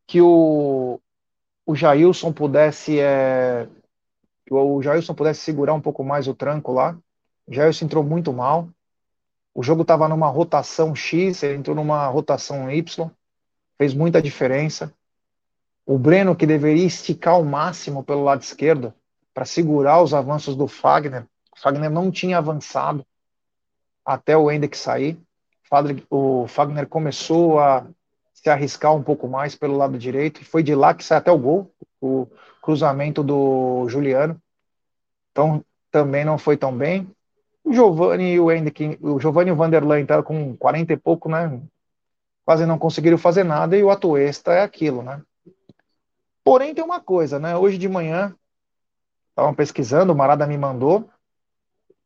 que o, o Jailson pudesse é, o Jailson pudesse segurar um pouco mais o tranco lá. O Jailson entrou muito mal. O jogo estava numa rotação X, ele entrou numa rotação Y, fez muita diferença. O Breno, que deveria esticar ao máximo pelo lado esquerdo para segurar os avanços do Fagner, o Fagner não tinha avançado até o Hendrick sair. O Fagner começou a se arriscar um pouco mais pelo lado direito, e foi de lá que sai até o gol, o cruzamento do Juliano. Então, também não foi tão bem. O Giovanni e o Hendrick, o Giovanni e o entraram com 40 e pouco, né? Quase não conseguiram fazer nada, e o Atuesta é aquilo, né? Porém, tem uma coisa, né? Hoje de manhã, estavam pesquisando, o Marada me mandou,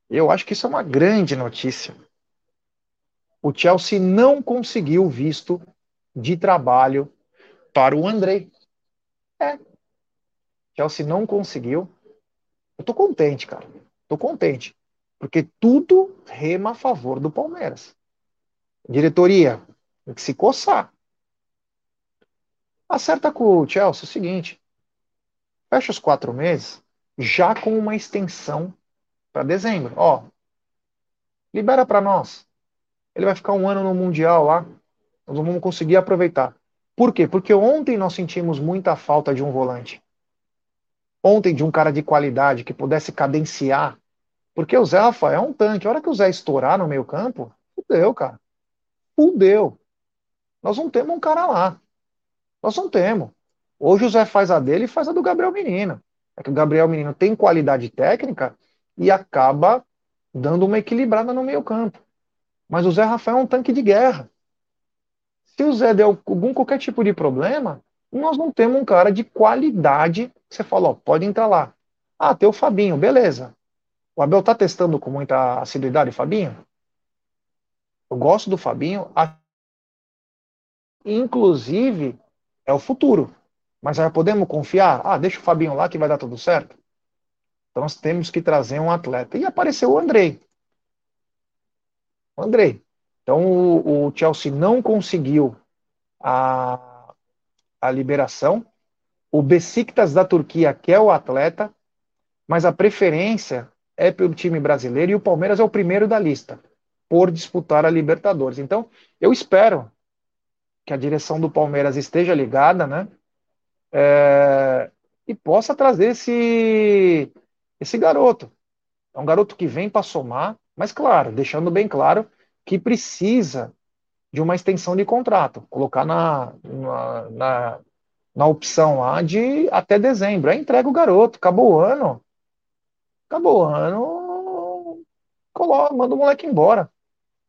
eu acho que isso é uma grande notícia. O Chelsea não conseguiu visto de trabalho para o Andrei. É. Chelsea não conseguiu. Eu tô contente, cara. Tô contente. Porque tudo rema a favor do Palmeiras. Diretoria, tem que se coçar. Acerta com o Chelsea o seguinte: fecha os quatro meses já com uma extensão para dezembro. Ó, libera para nós. Ele vai ficar um ano no Mundial lá. Nós não vamos conseguir aproveitar. Por quê? Porque ontem nós sentimos muita falta de um volante. Ontem de um cara de qualidade que pudesse cadenciar. Porque o Zé Rafael é um tanque. A hora que o Zé estourar no meio campo, fudeu, cara. Fudeu. Nós não temos um cara lá. Nós não temos. Hoje o Zé faz a dele e faz a do Gabriel Menino. É que o Gabriel Menino tem qualidade técnica e acaba dando uma equilibrada no meio campo. Mas o Zé Rafael é um tanque de guerra. Se o Zé der algum qualquer tipo de problema, nós não temos um cara de qualidade. Você fala, ó, pode entrar lá. Ah, tem o Fabinho, beleza. O Abel tá testando com muita assiduidade o Fabinho? Eu gosto do Fabinho. Inclusive, é o futuro. Mas já podemos confiar? Ah, deixa o Fabinho lá que vai dar tudo certo. Então nós temos que trazer um atleta. E apareceu o Andrei. O Andrei. Então o, o Chelsea não conseguiu a, a liberação. O Besiktas da Turquia quer o atleta, mas a preferência é pelo time brasileiro e o Palmeiras é o primeiro da lista por disputar a Libertadores. Então, eu espero que a direção do Palmeiras esteja ligada, né? É, e possa trazer esse, esse garoto. É um garoto que vem para somar, mas claro, deixando bem claro que precisa de uma extensão de contrato, colocar na, na, na, na opção lá de até dezembro. Aí entrega o garoto, acabou o ano. Acabou ano, coloca, manda o moleque embora.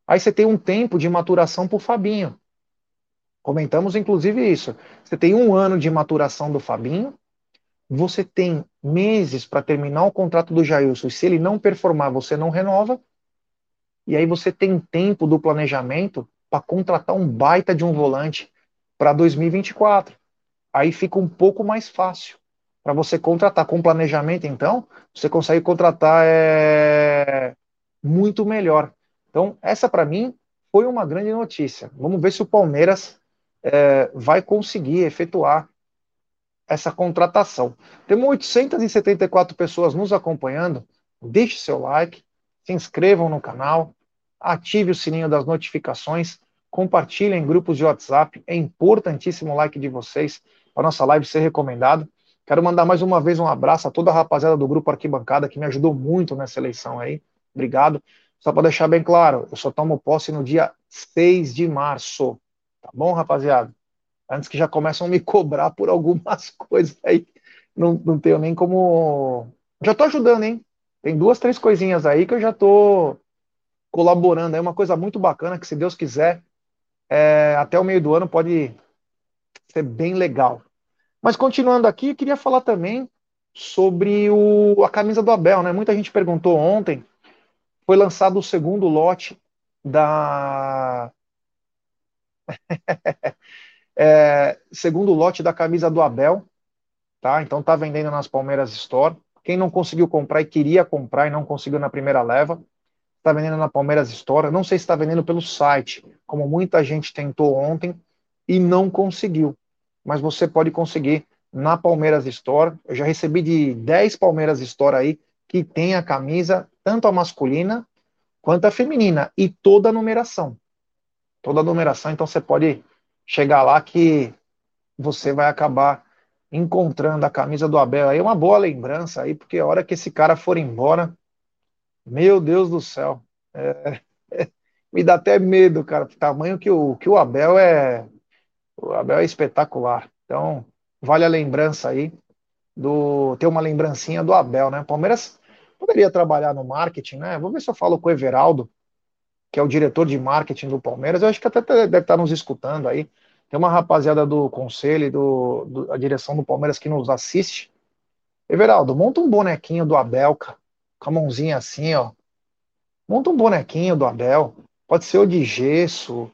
Aí você tem um tempo de maturação por Fabinho. Comentamos inclusive isso. Você tem um ano de maturação do Fabinho, você tem meses para terminar o contrato do Jailson, e se ele não performar, você não renova, e aí você tem tempo do planejamento para contratar um baita de um volante para 2024. Aí fica um pouco mais fácil. Para você contratar com planejamento, então, você consegue contratar é, muito melhor. Então, essa para mim foi uma grande notícia. Vamos ver se o Palmeiras é, vai conseguir efetuar essa contratação. Temos 874 pessoas nos acompanhando. Deixe seu like, se inscrevam no canal, ative o sininho das notificações, compartilhem em grupos de WhatsApp. É importantíssimo o like de vocês para nossa live ser recomendada. Quero mandar mais uma vez um abraço a toda a rapaziada do grupo Arquibancada que me ajudou muito nessa eleição aí. Obrigado. Só para deixar bem claro, eu só tomo posse no dia 6 de março. Tá bom, rapaziada? Antes que já começam a me cobrar por algumas coisas aí. Não, não tenho nem como. Já tô ajudando, hein? Tem duas, três coisinhas aí que eu já tô colaborando. É uma coisa muito bacana que, se Deus quiser, é, até o meio do ano pode ser bem legal. Mas continuando aqui, queria falar também sobre o, a camisa do Abel, né? Muita gente perguntou ontem. Foi lançado o segundo lote da. é, segundo lote da camisa do Abel, tá? Então tá vendendo nas Palmeiras Store. Quem não conseguiu comprar e queria comprar e não conseguiu na primeira leva, está vendendo na Palmeiras Store. Não sei se está vendendo pelo site, como muita gente tentou ontem e não conseguiu. Mas você pode conseguir na Palmeiras Store. Eu já recebi de 10 Palmeiras Store aí que tem a camisa, tanto a masculina quanto a feminina, e toda a numeração. Toda a numeração, então você pode chegar lá que você vai acabar encontrando a camisa do Abel aí, uma boa lembrança aí, porque a hora que esse cara for embora, meu Deus do céu. É, me dá até medo, cara, do tamanho que o, que o Abel é. O Abel é espetacular. Então, vale a lembrança aí do ter uma lembrancinha do Abel, né? Palmeiras poderia trabalhar no marketing, né? Vou ver se eu falo com o Everaldo, que é o diretor de marketing do Palmeiras. Eu acho que até deve estar nos escutando aí. Tem uma rapaziada do conselho e do, do, da direção do Palmeiras que nos assiste. Everaldo, monta um bonequinho do Abel, cara com a mãozinha assim, ó. Monta um bonequinho do Abel. Pode ser ou de gesso,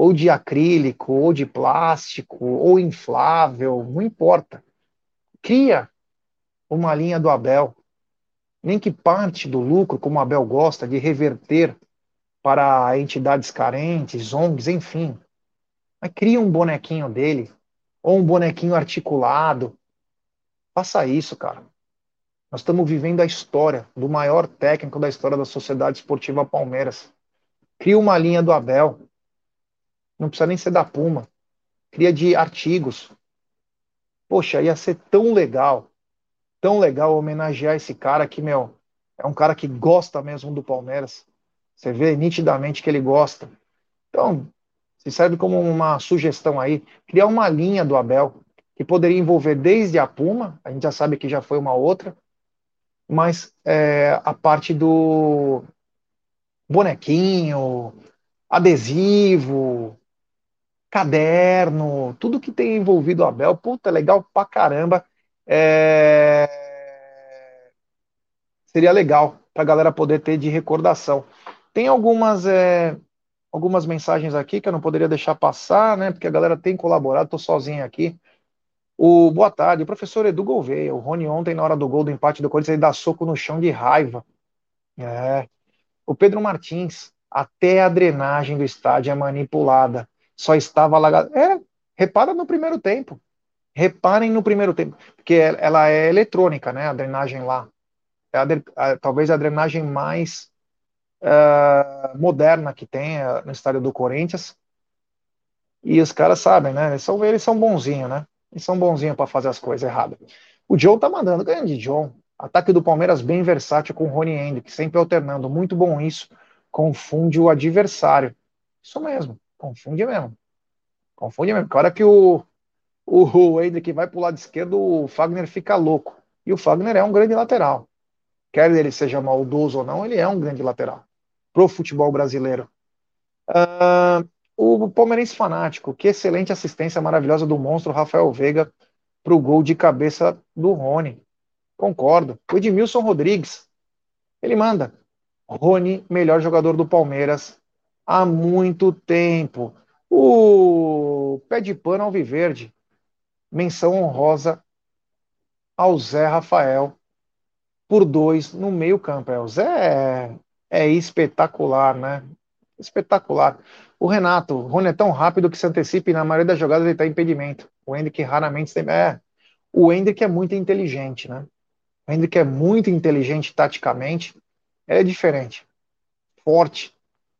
ou de acrílico, ou de plástico, ou inflável, não importa. Cria uma linha do Abel. Nem que parte do lucro, como o Abel gosta, de reverter para entidades carentes, ONGs, enfim. Mas cria um bonequinho dele, ou um bonequinho articulado. Faça isso, cara. Nós estamos vivendo a história do maior técnico da história da Sociedade Esportiva Palmeiras. Cria uma linha do Abel. Não precisa nem ser da Puma. Cria de artigos. Poxa, ia ser tão legal, tão legal homenagear esse cara que, meu, é um cara que gosta mesmo do Palmeiras. Você vê nitidamente que ele gosta. Então, se serve como uma sugestão aí, criar uma linha do Abel, que poderia envolver desde a Puma, a gente já sabe que já foi uma outra, mas é, a parte do bonequinho, adesivo, caderno, tudo que tem envolvido a Abel, puta, legal pra caramba. É... Seria legal pra galera poder ter de recordação. Tem algumas, é... algumas mensagens aqui que eu não poderia deixar passar, né? Porque a galera tem colaborado, tô sozinho aqui. O boa tarde, o professor Edu Gouveia. O Rony ontem, na hora do gol do empate do Corinthians, ele dá soco no chão de raiva. É. O Pedro Martins, até a drenagem do estádio é manipulada. Só estava alagada. É, repara no primeiro tempo. Reparem no primeiro tempo. Porque ela é eletrônica, né? A drenagem lá. É a, a, talvez a drenagem mais uh, moderna que tem uh, no estádio do Corinthians. E os caras sabem, né? Eles são, eles são bonzinhos, né? Eles são bonzinhos para fazer as coisas erradas. O John tá mandando, grande John. Ataque do Palmeiras bem versátil com o Rony Hendrick, sempre alternando. Muito bom isso. Confunde o adversário. Isso mesmo, confunde mesmo. Confunde mesmo. Porque a hora que o, o, o Hendrick vai pro lado esquerdo, o Fagner fica louco. E o Fagner é um grande lateral. Quer ele seja maldoso ou não, ele é um grande lateral. Pro futebol brasileiro. Uh, o palmeirense fanático, que excelente assistência maravilhosa do monstro Rafael Veiga para o gol de cabeça do Rony. Concordo. O Edmilson Rodrigues, ele manda. Rony, melhor jogador do Palmeiras há muito tempo. O pé de pano Alviverde, menção honrosa ao Zé Rafael por dois no meio campo. É, o Zé é, é espetacular, né? Espetacular. O Renato, o Rony é tão rápido que se antecipa e na maioria das jogadas ele está impedimento. O Hendrick raramente tem. É, o Hendrick é muito inteligente, né? O Hendrick é muito inteligente taticamente. é diferente. Forte.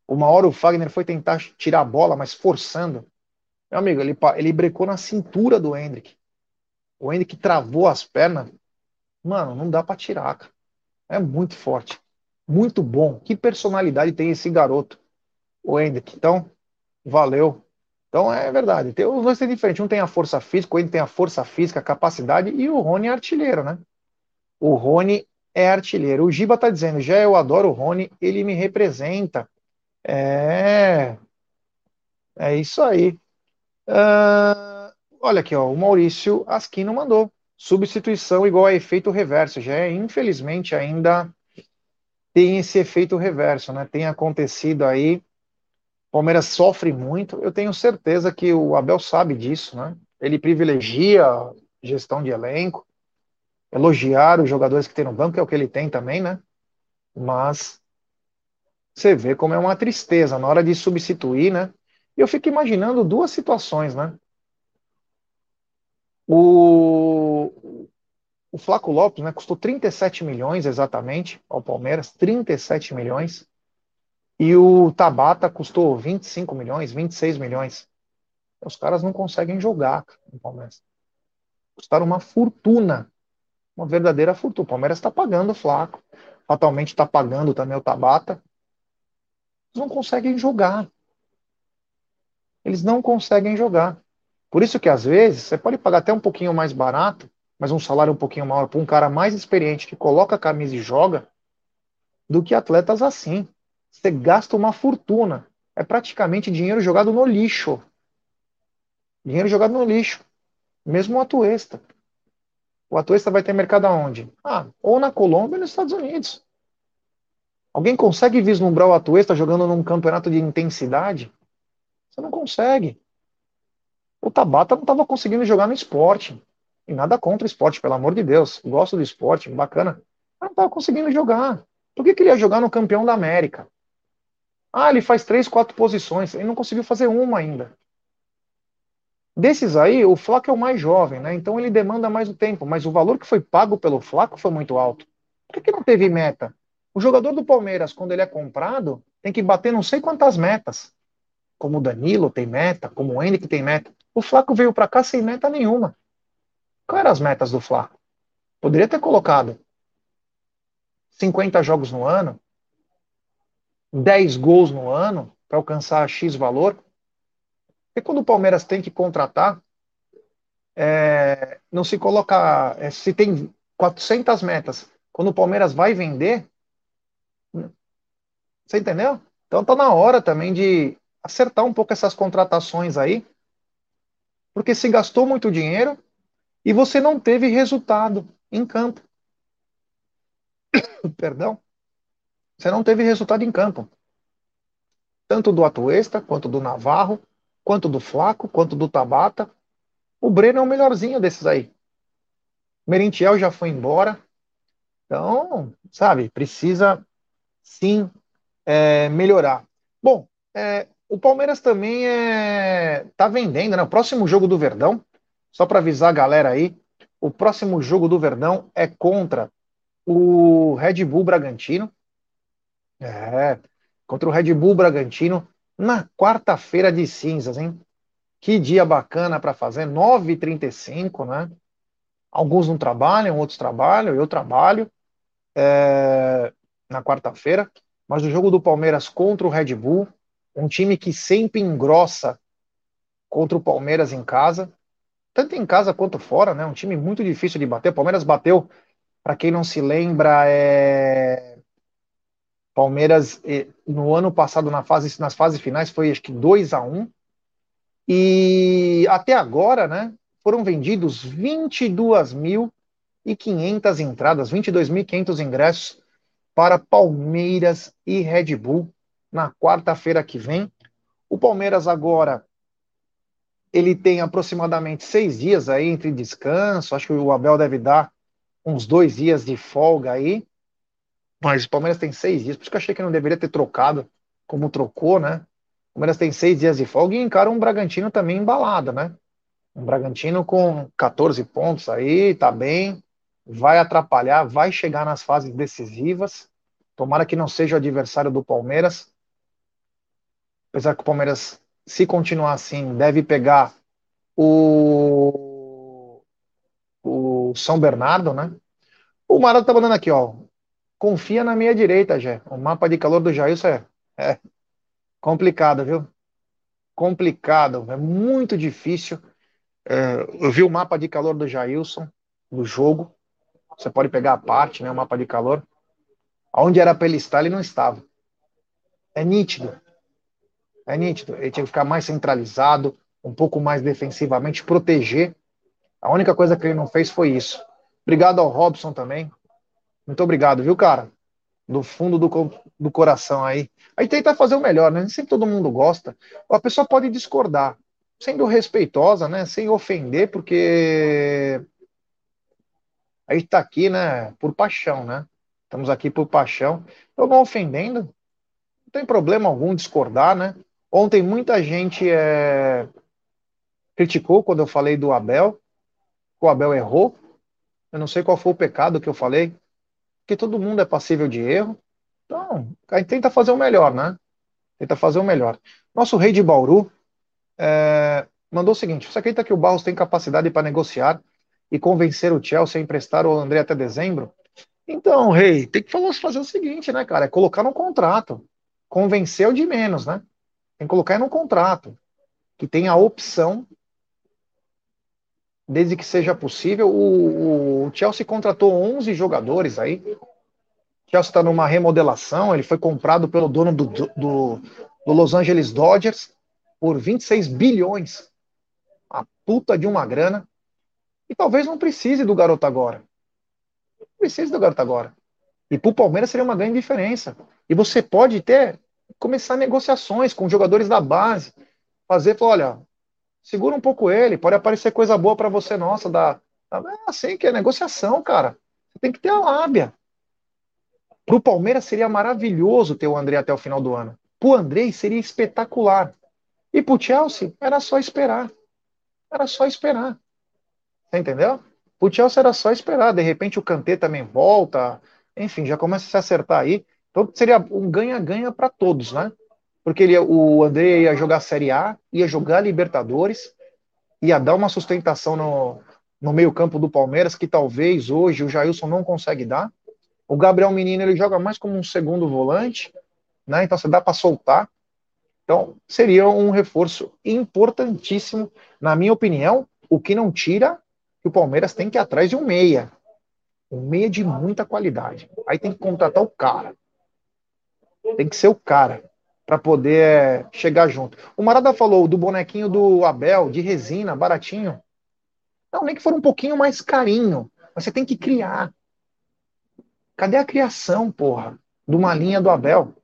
Uma hora o Fagner foi tentar tirar a bola, mas forçando. Meu amigo, ele, ele brecou na cintura do Hendrick. O Hendrick travou as pernas. Mano, não dá para tirar, cara. É muito forte. Muito bom. Que personalidade tem esse garoto? o Hendrick. Então, valeu. Então é verdade. Tem, os dois têm diferente. Um tem a força física, o Wayne tem a força física, a capacidade, e o Rony é artilheiro, né? O Rony é artilheiro. O Giba tá dizendo, já eu adoro o Rony, ele me representa. É. É isso aí. Uh, olha aqui, ó, o Maurício Asquino mandou. Substituição igual a efeito reverso. Já é, infelizmente, ainda tem esse efeito reverso, né? Tem acontecido aí. Palmeiras sofre muito. Eu tenho certeza que o Abel sabe disso, né? Ele privilegia gestão de elenco, elogiar os jogadores que tem no banco, que é o que ele tem também, né? Mas você vê como é uma tristeza na hora de substituir, né? Eu fico imaginando duas situações, né? O, o Flaco Lopes, né, custou 37 milhões exatamente ao Palmeiras, 37 milhões. E o Tabata custou 25 milhões, 26 milhões. Os caras não conseguem jogar no Palmeiras. Custaram uma fortuna, uma verdadeira fortuna. O Palmeiras está pagando o Flaco, fatalmente está pagando também o Tabata. Não conseguem jogar. Eles não conseguem jogar. Por isso que às vezes você pode pagar até um pouquinho mais barato, mas um salário um pouquinho maior para um cara mais experiente que coloca a camisa e joga, do que atletas assim. Você gasta uma fortuna. É praticamente dinheiro jogado no lixo. Dinheiro jogado no lixo. Mesmo o Atuesta. O Atuesta vai ter mercado aonde? Ah, ou na Colômbia ou nos Estados Unidos. Alguém consegue vislumbrar o Atuesta jogando num campeonato de intensidade? Você não consegue. O Tabata não estava conseguindo jogar no esporte. E nada contra o esporte, pelo amor de Deus. Gosto do esporte, bacana. Mas não estava conseguindo jogar. Por que queria jogar no campeão da América? Ah, ele faz três, quatro posições. Ele não conseguiu fazer uma ainda. Desses aí, o Flaco é o mais jovem, né? Então ele demanda mais o tempo. Mas o valor que foi pago pelo Flaco foi muito alto. Por que, que não teve meta? O jogador do Palmeiras, quando ele é comprado, tem que bater não sei quantas metas. Como o Danilo tem meta, como o Henrique tem meta. O Flaco veio para cá sem meta nenhuma. Quais eram as metas do Flaco? Poderia ter colocado 50 jogos no ano, 10 gols no ano, para alcançar X valor. E quando o Palmeiras tem que contratar, é, não se coloca. É, se tem 400 metas, quando o Palmeiras vai vender. Você entendeu? Então tá na hora também de acertar um pouco essas contratações aí porque se gastou muito dinheiro e você não teve resultado em campo. Perdão. Você não teve resultado em campo. Tanto do Atuesta, quanto do Navarro, quanto do Flaco, quanto do Tabata. O Breno é o melhorzinho desses aí. Merentiel já foi embora. Então, sabe, precisa sim é, melhorar. Bom, é, o Palmeiras também é tá vendendo, né? O próximo jogo do Verdão, só para avisar a galera aí, o próximo jogo do Verdão é contra o Red Bull Bragantino. É, contra o Red Bull Bragantino na quarta-feira de cinzas, hein? Que dia bacana para fazer, 9h35, né? Alguns não trabalham, outros trabalham, eu trabalho é, na quarta-feira, mas o jogo do Palmeiras contra o Red Bull um time que sempre engrossa contra o Palmeiras em casa, tanto em casa quanto fora, né? Um time muito difícil de bater. O Palmeiras bateu, para quem não se lembra, é... Palmeiras no ano passado na fase, nas fases finais foi acho que 2 a 1 e até agora, né? Foram vendidos 22.500 entradas, 22.500 ingressos para Palmeiras e Red Bull na quarta-feira que vem. O Palmeiras agora ele tem aproximadamente seis dias aí entre descanso. Acho que o Abel deve dar uns dois dias de folga aí. Mas o Palmeiras tem seis dias, por isso que eu achei que não deveria ter trocado como trocou, né? O Palmeiras tem seis dias de folga e encara um Bragantino também embalado, né? Um Bragantino com 14 pontos aí, tá bem, vai atrapalhar, vai chegar nas fases decisivas. Tomara que não seja o adversário do Palmeiras, apesar que o Palmeiras, se continuar assim, deve pegar o, o São Bernardo, né? O Marado tá mandando aqui, ó. Confia na minha direita, Jé. O mapa de calor do Jailson é, é complicado, viu? complicado, é muito difícil. É, eu vi o mapa de calor do Jailson, do jogo. Você pode pegar a parte, né, o mapa de calor. Onde era para ele estar, ele não estava. É nítido. É nítido. Ele tinha que ficar mais centralizado, um pouco mais defensivamente, proteger. A única coisa que ele não fez foi isso. Obrigado ao Robson também. Muito obrigado, viu, cara? Do fundo do, do coração aí. Aí tenta fazer o melhor, né? Nem sempre todo mundo gosta. A pessoa pode discordar, sendo respeitosa, né? Sem ofender, porque a gente tá aqui, né? Por paixão, né? Estamos aqui por paixão. Eu não ofendendo, não tem problema algum discordar, né? Ontem muita gente é, criticou quando eu falei do Abel, que o Abel errou. Eu não sei qual foi o pecado que eu falei, porque todo mundo é passível de erro. Então, a gente tenta fazer o melhor, né? Tenta fazer o melhor. Nosso rei de Bauru é, mandou o seguinte: você acredita que o Barros tem capacidade para negociar e convencer o Chelsea a emprestar o André até dezembro? Então, rei, tem que fazer o seguinte, né, cara? É colocar no contrato. Convencer o de menos, né? Tem que colocar no contrato. Que tem a opção, desde que seja possível. O, o Chelsea contratou 11 jogadores aí. O Chelsea está numa remodelação. Ele foi comprado pelo dono do, do, do Los Angeles Dodgers por 26 bilhões. A puta de uma grana. E talvez não precise do garoto agora precisa do garoto agora. E para o Palmeiras seria uma grande diferença. E você pode ter começar negociações com jogadores da base, fazer, olha, segura um pouco ele, pode aparecer coisa boa para você, nossa, da, é assim que é negociação, cara. Você tem que ter a lábia. Para o Palmeiras seria maravilhoso ter o André até o final do ano. Para o André seria espetacular. E para o Chelsea era só esperar. Era só esperar. Você entendeu? O Chelsea era só esperar, de repente o Kanté também volta, enfim, já começa a se acertar aí. Então seria um ganha-ganha para todos, né? Porque ele, o André ia jogar Série A, ia jogar Libertadores, ia dar uma sustentação no, no meio-campo do Palmeiras, que talvez hoje o Jailson não consegue dar. O Gabriel Menino ele joga mais como um segundo volante, né? Então você dá para soltar. Então seria um reforço importantíssimo, na minha opinião, o que não tira que o Palmeiras tem que ir atrás de um meia. Um meia de muita qualidade. Aí tem que contratar o cara. Tem que ser o cara para poder chegar junto. O Marada falou do bonequinho do Abel, de resina, baratinho. Não, nem que for um pouquinho mais carinho. Mas você tem que criar. Cadê a criação, porra? De uma linha do Abel?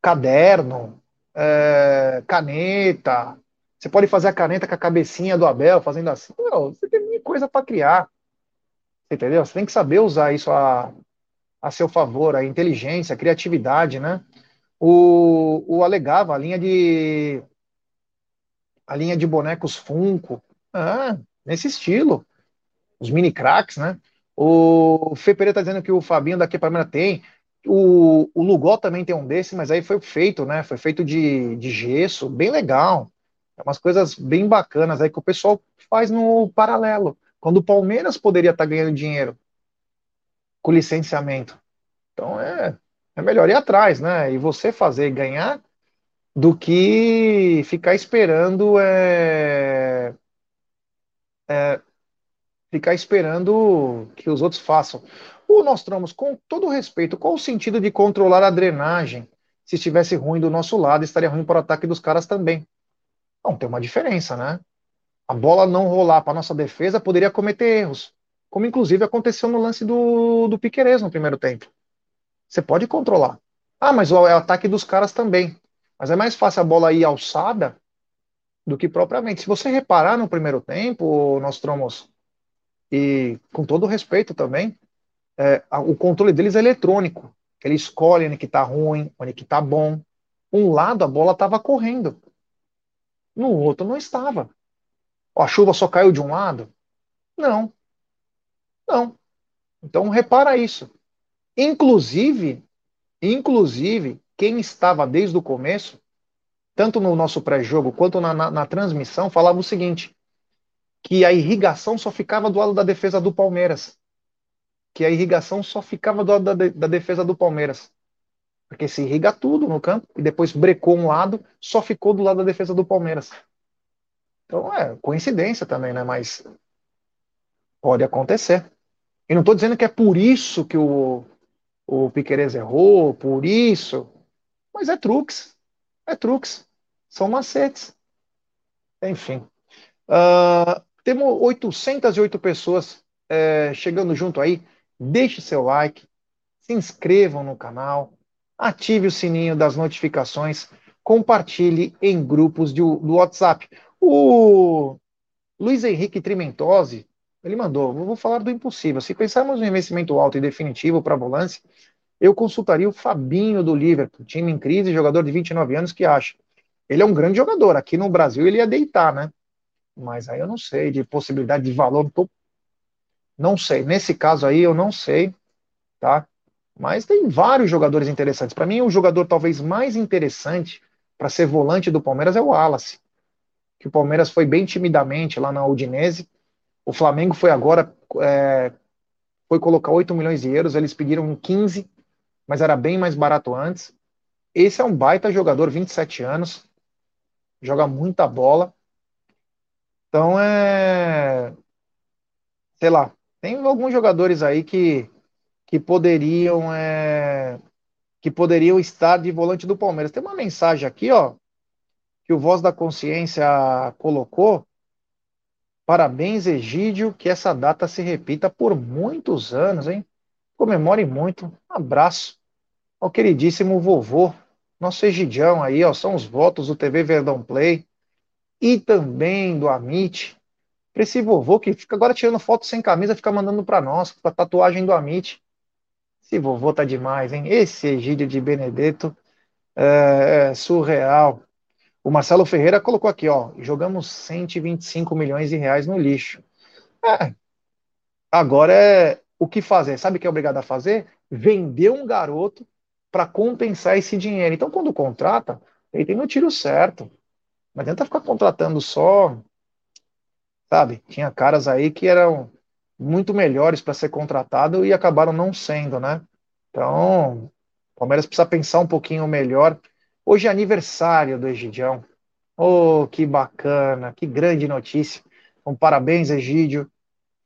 Caderno, é, caneta, você pode fazer a caneta com a cabecinha do Abel, fazendo assim. Não, você tem coisa para criar. Entendeu? Você tem que saber usar isso a, a seu favor, a inteligência, a criatividade, né? O, o alegava a linha de a linha de bonecos Funko, ah, nesse estilo, os mini cracks, né? O Fê Pereira tá dizendo que o Fabinho daqui para mim tem. O, o Lugol também tem um desse, mas aí foi feito, né? Foi feito de, de gesso, bem legal. É umas coisas bem bacanas aí que o pessoal faz no paralelo. Quando o Palmeiras poderia estar ganhando dinheiro com licenciamento. Então é, é melhor ir atrás, né? E você fazer ganhar do que ficar esperando é, é, ficar esperando que os outros façam. O Nostramos, com todo respeito, qual o sentido de controlar a drenagem? Se estivesse ruim do nosso lado, estaria ruim para o ataque dos caras também. Não, tem uma diferença, né? A bola não rolar para nossa defesa poderia cometer erros, como inclusive aconteceu no lance do, do Piquerez no primeiro tempo. Você pode controlar. Ah, mas o, é o ataque dos caras também. Mas é mais fácil a bola ir alçada do que propriamente. Se você reparar no primeiro tempo, nós tromos, e com todo respeito também, é, o controle deles é eletrônico. Eles escolhem onde que tá ruim, onde que tá bom. Um lado a bola estava correndo. No outro não estava. A chuva só caiu de um lado? Não. Não. Então repara isso. Inclusive, inclusive, quem estava desde o começo, tanto no nosso pré-jogo quanto na, na, na, transmissão, falava o seguinte: que a irrigação só ficava do lado da defesa do Palmeiras. Que a irrigação só ficava do lado da, da defesa do Palmeiras. Porque se irriga tudo no campo e depois brecou um lado, só ficou do lado da defesa do Palmeiras. Então é coincidência também, né? Mas pode acontecer. E não estou dizendo que é por isso que o, o Piqueires errou, por isso, mas é truques. É truques. São macetes. Enfim. Uh, temos 808 pessoas é, chegando junto aí. Deixe seu like, se inscrevam no canal, ative o sininho das notificações, compartilhe em grupos do, do WhatsApp. O Luiz Henrique Trimentosi, ele mandou, vou falar do impossível. Se pensarmos em investimento alto e definitivo para a volância, eu consultaria o Fabinho do Liverpool, time em crise, jogador de 29 anos que acha. Ele é um grande jogador. Aqui no Brasil ele ia deitar, né? Mas aí eu não sei, de possibilidade de valor, tô... não sei. Nesse caso aí eu não sei, tá? Mas tem vários jogadores interessantes. Para mim, o jogador talvez mais interessante para ser volante do Palmeiras é o Wallace. Que o Palmeiras foi bem timidamente lá na Udinese. O Flamengo foi agora, é, foi colocar 8 milhões de euros, eles pediram 15, mas era bem mais barato antes. Esse é um baita jogador, 27 anos, joga muita bola. Então é. Sei lá, tem alguns jogadores aí que, que poderiam é, que poderiam estar de volante do Palmeiras. Tem uma mensagem aqui, ó, que o Voz da Consciência colocou. Parabéns, Egídio, que essa data se repita por muitos anos, hein? Comemore muito. Um abraço ao queridíssimo vovô, nosso Egidião aí, ó, são os votos do TV Verdão Play e também do Amit. Para esse vovô que fica agora tirando foto sem camisa, fica mandando para nós, a tatuagem do Amit. Esse vovô tá demais, hein? Esse Egídio de Benedetto é, é surreal. O Marcelo Ferreira colocou aqui, ó, jogamos 125 milhões de reais no lixo. É, agora é o que fazer? Sabe o que é obrigado a fazer? Vender um garoto para compensar esse dinheiro. Então, quando contrata, ele tem no tiro certo. Não adianta ficar contratando só, sabe? Tinha caras aí que eram muito melhores para ser contratado e acabaram não sendo, né? Então, o Palmeiras precisa pensar um pouquinho melhor. Hoje é aniversário do Egidião. Oh, que bacana, que grande notícia. Um parabéns, Egídio.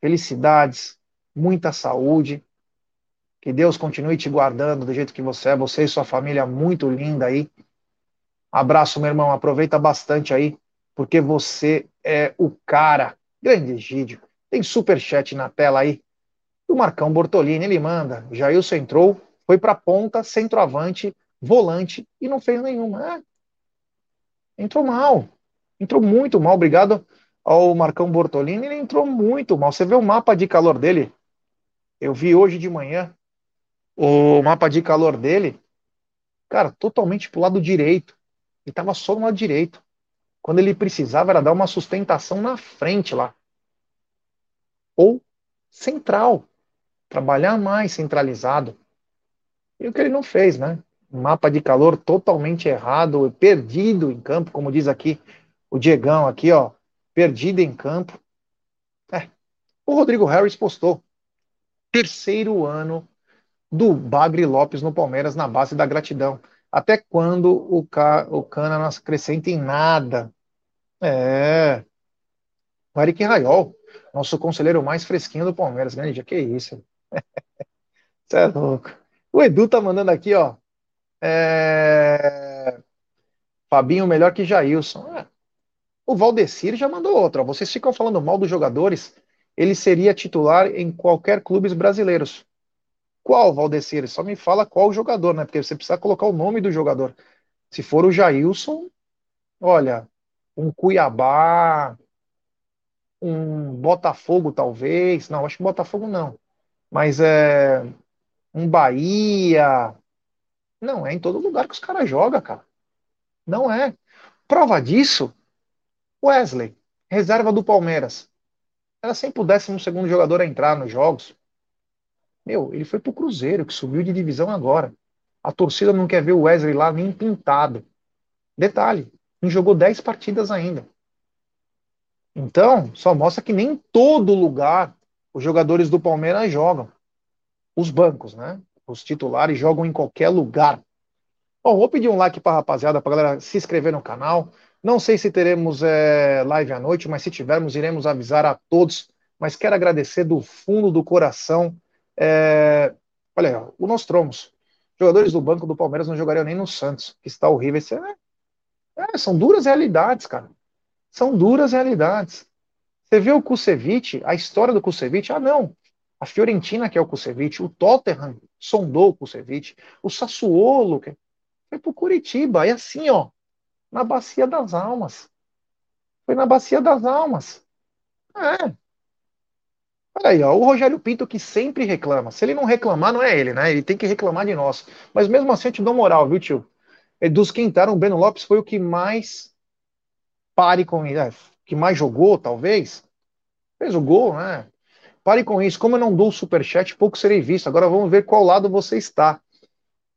Felicidades, muita saúde. Que Deus continue te guardando do jeito que você é. Você e sua família muito linda aí. Abraço, meu irmão. Aproveita bastante aí, porque você é o cara. Grande Egídio. Tem super chat na tela aí. Do Marcão Bortolini, ele manda. Jailson entrou, foi para ponta, centroavante, volante e não fez nenhuma. É. Entrou mal. Entrou muito mal. Obrigado ao Marcão Bortolini. Ele entrou muito mal. Você vê o mapa de calor dele? Eu vi hoje de manhã o mapa de calor dele. Cara, totalmente pro lado direito. Ele estava só no lado direito. Quando ele precisava era dar uma sustentação na frente lá. Ou central. Trabalhar mais centralizado. E o que ele não fez, né? Um mapa de calor totalmente errado, perdido em campo, como diz aqui o Diegão aqui, ó, perdido em campo. É. O Rodrigo Harris postou. Terceiro ano do Bagre Lopes no Palmeiras na base da gratidão. Até quando o, Ca... o Cana não acrescenta em nada. É. O Eric Raiol, nosso conselheiro mais fresquinho do Palmeiras. Grande dia, que isso. Você é louco. O Edu tá mandando aqui, ó. É... Fabinho melhor que Jailson. É. O Valdecir já mandou outra. Vocês ficam falando mal dos jogadores. Ele seria titular em qualquer clubes brasileiros. Qual, Valdecir? Só me fala qual jogador, né? Porque você precisa colocar o nome do jogador. Se for o Jailson, olha, um Cuiabá, um Botafogo, talvez. Não, acho que Botafogo não. Mas é um Bahia. Não, é em todo lugar que os caras jogam, cara. Não é. Prova disso, Wesley, reserva do Palmeiras. Era sempre o décimo segundo jogador a entrar nos jogos. Meu, ele foi pro Cruzeiro, que subiu de divisão agora. A torcida não quer ver o Wesley lá nem pintado. Detalhe, não jogou 10 partidas ainda. Então, só mostra que nem todo lugar os jogadores do Palmeiras jogam. Os bancos, né? Os titulares jogam em qualquer lugar. Bom, vou pedir um like para a rapaziada, para galera se inscrever no canal. Não sei se teremos é, live à noite, mas se tivermos, iremos avisar a todos. Mas quero agradecer do fundo do coração. É, olha aí, o Nostromos. Jogadores do banco do Palmeiras não jogariam nem no Santos, que está horrível. Esse, é, é, são duras realidades, cara. São duras realidades. Você vê o Kusevich, a história do Kusevich, ah, não. A Fiorentina que é o Kusevich, o Tottenham sondou o Kusevich, o Sassuolo que foi pro Curitiba, é assim, ó, na bacia das almas. Foi na bacia das almas. É. Olha aí, ó, o Rogério Pinto que sempre reclama. Se ele não reclamar, não é ele, né? Ele tem que reclamar de nós. Mas mesmo assim eu te dou moral, viu, tio? E dos que entraram, o Breno Lopes foi o que mais pare com ele, é, que mais jogou, talvez. Fez o gol, né? Pare com isso. Como eu não dou superchat, pouco serei visto. Agora vamos ver qual lado você está.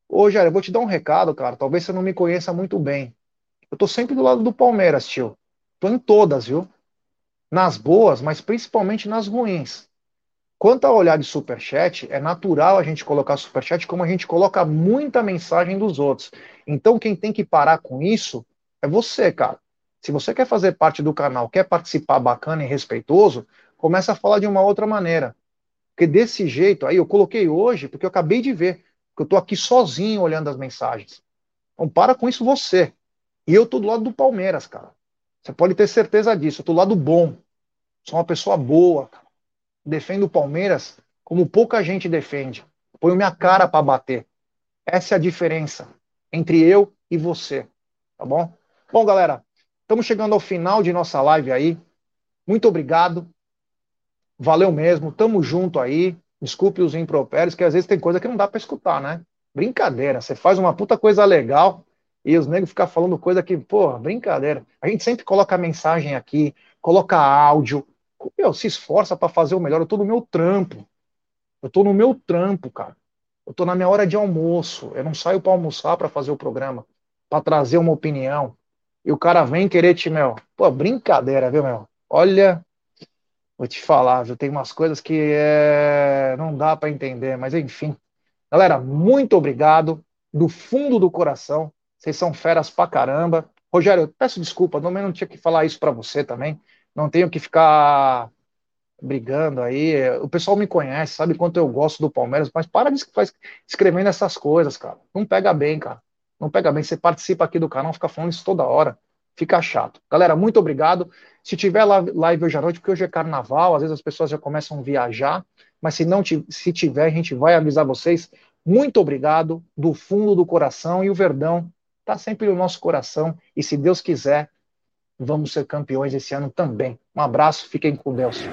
Ô, Jair, eu vou te dar um recado, cara. Talvez você não me conheça muito bem. Eu tô sempre do lado do Palmeiras, tio. Tô em todas, viu? Nas boas, mas principalmente nas ruins. Quanto a olhar de superchat, é natural a gente colocar superchat como a gente coloca muita mensagem dos outros. Então, quem tem que parar com isso é você, cara. Se você quer fazer parte do canal, quer participar bacana e respeitoso, começa a falar de uma outra maneira. Porque desse jeito, aí eu coloquei hoje, porque eu acabei de ver, que eu tô aqui sozinho olhando as mensagens. Então, para com isso você. E eu tô do lado do Palmeiras, cara. Você pode ter certeza disso. Eu tô do lado bom. Sou uma pessoa boa, cara defendo o Palmeiras como pouca gente defende. Ponho minha cara para bater. Essa é a diferença entre eu e você, tá bom? Bom, galera, estamos chegando ao final de nossa live aí. Muito obrigado. Valeu mesmo. Tamo junto aí. Desculpe os impropérios, que às vezes tem coisa que não dá para escutar, né? Brincadeira. Você faz uma puta coisa legal e os negros ficam falando coisa que, pô, brincadeira. A gente sempre coloca mensagem aqui, coloca áudio, meu, se esforça para fazer o melhor. Eu tô no meu trampo. Eu tô no meu trampo, cara. Eu tô na minha hora de almoço. Eu não saio para almoçar para fazer o programa, para trazer uma opinião. E o cara vem querer te, meu. Pô, brincadeira, viu, meu? Olha, vou te falar, viu? Tem umas coisas que é... não dá para entender, mas enfim. Galera, muito obrigado do fundo do coração. Vocês são feras pra caramba. Rogério, eu peço desculpa, não, não tinha que falar isso para você também não tenho que ficar brigando aí. O pessoal me conhece, sabe quanto eu gosto do Palmeiras, mas para de escrevendo essas coisas, cara. Não pega bem, cara. Não pega bem. Você participa aqui do canal, fica falando isso toda hora. Fica chato. Galera, muito obrigado. Se tiver live hoje à noite, porque hoje é carnaval, às vezes as pessoas já começam a viajar, mas se não se tiver, a gente vai avisar vocês. Muito obrigado do fundo do coração e o Verdão está sempre no nosso coração e se Deus quiser, vamos ser campeões esse ano também. Um abraço, fiquem com Deus.